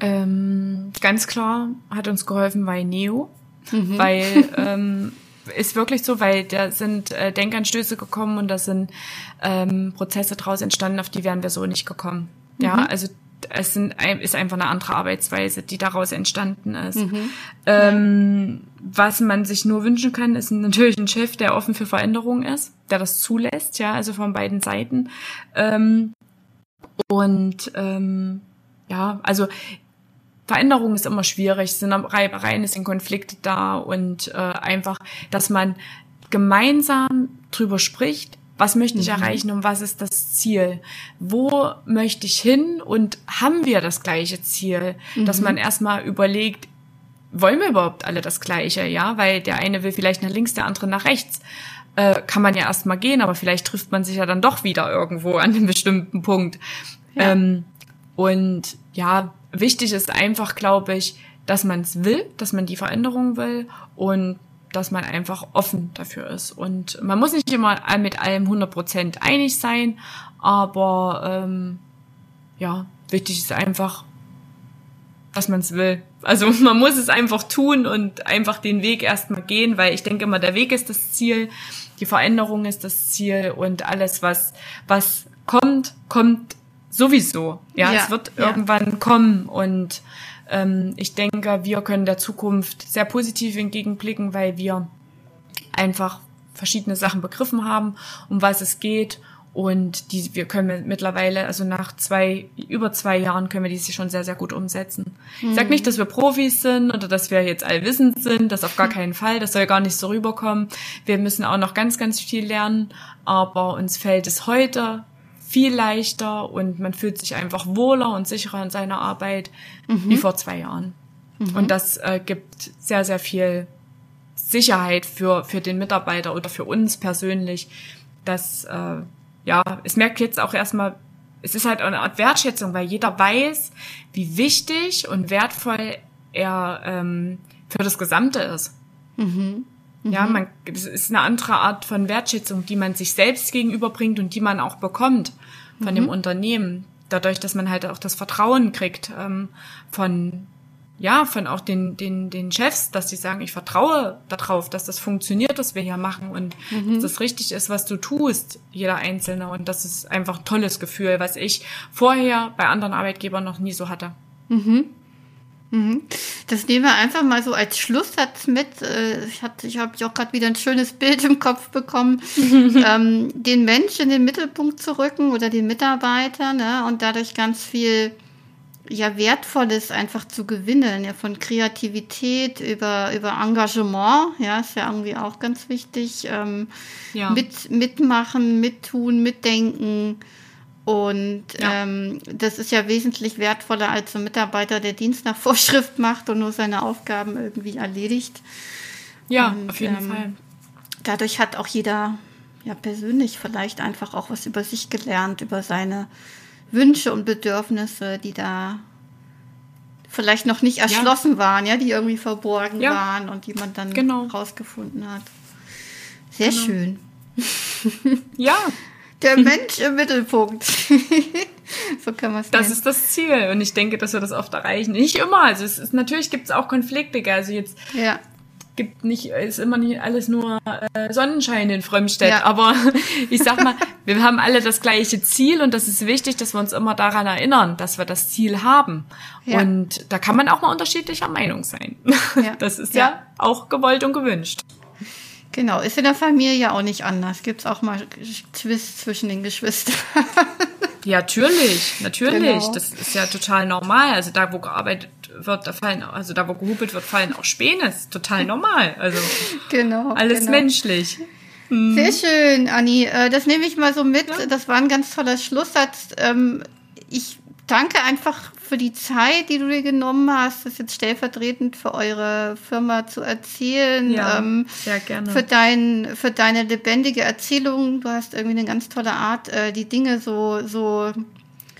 Ähm, ganz klar hat uns geholfen bei Neo, mhm. weil ähm, ist wirklich so, weil da sind äh, Denkanstöße gekommen und da sind ähm, Prozesse draus entstanden, auf die wären wir so nicht gekommen. Ja, mhm. also es sind, ist einfach eine andere Arbeitsweise, die daraus entstanden ist. Mhm. Ähm, was man sich nur wünschen kann, ist natürlich ein Chef, der offen für Veränderungen ist, der das zulässt, ja, also von beiden Seiten. Ähm, und ähm, ja, also Veränderung ist immer schwierig, es sind Reibereien, es sind Konflikte da und äh, einfach, dass man gemeinsam drüber spricht, was möchte ich mhm. erreichen und was ist das Ziel? Wo möchte ich hin und haben wir das gleiche Ziel? Mhm. Dass man erstmal überlegt, wollen wir überhaupt alle das gleiche? Ja, weil der eine will vielleicht nach links, der andere nach rechts. Äh, kann man ja erstmal gehen, aber vielleicht trifft man sich ja dann doch wieder irgendwo an einem bestimmten Punkt. Ja. Ähm, und ja, wichtig ist einfach, glaube ich, dass man es will, dass man die Veränderung will und dass man einfach offen dafür ist. Und man muss nicht immer mit allem 100% einig sein, aber ähm, ja, wichtig ist einfach, dass man es will. Also man muss es einfach tun und einfach den Weg erstmal gehen, weil ich denke immer, der Weg ist das Ziel, die Veränderung ist das Ziel und alles, was, was kommt, kommt sowieso. Ja, ja es wird ja. irgendwann kommen und ich denke, wir können der Zukunft sehr positiv entgegenblicken, weil wir einfach verschiedene Sachen begriffen haben, um was es geht. Und die, wir können mittlerweile, also nach zwei, über zwei Jahren können wir diese schon sehr, sehr gut umsetzen. Mhm. Ich sage nicht, dass wir Profis sind oder dass wir jetzt allwissend sind, das auf gar keinen Fall, das soll gar nicht so rüberkommen. Wir müssen auch noch ganz, ganz viel lernen, aber uns fällt es heute viel leichter und man fühlt sich einfach wohler und sicherer in seiner Arbeit mhm. wie vor zwei Jahren. Mhm. Und das äh, gibt sehr, sehr viel Sicherheit für, für den Mitarbeiter oder für uns persönlich, dass, äh, ja, es merkt jetzt auch erstmal, es ist halt eine Art Wertschätzung, weil jeder weiß, wie wichtig und wertvoll er ähm, für das Gesamte ist. Mhm. Ja, mhm. man, das ist eine andere Art von Wertschätzung, die man sich selbst gegenüberbringt und die man auch bekommt von mhm. dem Unternehmen. Dadurch, dass man halt auch das Vertrauen kriegt ähm, von ja, von auch den, den, den Chefs, dass sie sagen, ich vertraue darauf, dass das funktioniert, was wir hier machen und mhm. dass das richtig ist, was du tust, jeder Einzelne. Und das ist einfach ein tolles Gefühl, was ich vorher bei anderen Arbeitgebern noch nie so hatte. Mhm. Mhm. Das nehmen wir einfach mal so als Schlusssatz mit. Äh, ich, hatte, ich habe auch gerade wieder ein schönes Bild im Kopf bekommen, ähm, den Menschen in den Mittelpunkt zu rücken oder den Mitarbeiter ne, und dadurch ganz viel ja, Wertvolles einfach zu gewinnen, ja, von Kreativität über, über Engagement, ja, ist ja irgendwie auch ganz wichtig. Ähm, ja. mit, mitmachen, mittun, mitdenken und ja. ähm, das ist ja wesentlich wertvoller als ein Mitarbeiter, der Dienst nach Vorschrift macht und nur seine Aufgaben irgendwie erledigt. Ja, und, auf jeden ähm, Fall. Dadurch hat auch jeder ja persönlich vielleicht einfach auch was über sich gelernt, über seine Wünsche und Bedürfnisse, die da vielleicht noch nicht erschlossen ja. waren, ja, die irgendwie verborgen ja. waren und die man dann genau. rausgefunden hat. Sehr genau. schön. ja, der Mensch im Mittelpunkt. so kann man es Das ist das Ziel und ich denke, dass wir das oft erreichen. Nicht immer. Also es ist natürlich gibt es auch Konflikte. Also jetzt ja. gibt nicht ist immer nicht alles nur äh, Sonnenschein in Frömmstedt. Ja. Aber ich sag mal, wir haben alle das gleiche Ziel und das ist wichtig, dass wir uns immer daran erinnern, dass wir das Ziel haben. Ja. Und da kann man auch mal unterschiedlicher Meinung sein. Das ist ja auch gewollt und gewünscht. Genau, ist in der Familie auch nicht anders. Gibt es auch mal Twists zwischen den Geschwistern. ja, natürlich, natürlich. Genau. Das ist ja total normal. Also da, wo gearbeitet wird, da fallen, also da, wo gehupelt wird, fallen auch Späne. Das ist total normal. Also genau, alles genau. menschlich. Hm. Sehr schön, Anni. Äh, das nehme ich mal so mit. Ja. Das war ein ganz toller Schlusssatz. Ähm, ich danke einfach für die Zeit, die du dir genommen hast, das jetzt stellvertretend für eure Firma zu erzählen. Ja, ähm, sehr gerne. Für, dein, für deine lebendige Erzählung. Du hast irgendwie eine ganz tolle Art, äh, die Dinge so, so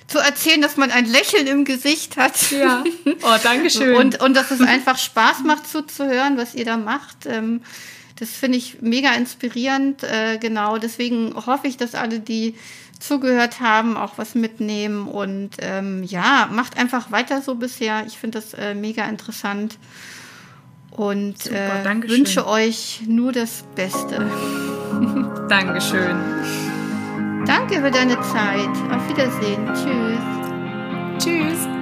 zu erzählen, dass man ein Lächeln im Gesicht hat. Ja. Oh, danke schön. Und, und dass es einfach Spaß macht zuzuhören, was ihr da macht. Ähm, das finde ich mega inspirierend. Äh, genau, deswegen hoffe ich, dass alle, die zugehört haben, auch was mitnehmen. Und ähm, ja, macht einfach weiter so bisher. Ich finde das äh, mega interessant. Und Super, äh, wünsche euch nur das Beste. Dankeschön. Danke für deine Zeit. Auf Wiedersehen. Tschüss. Tschüss.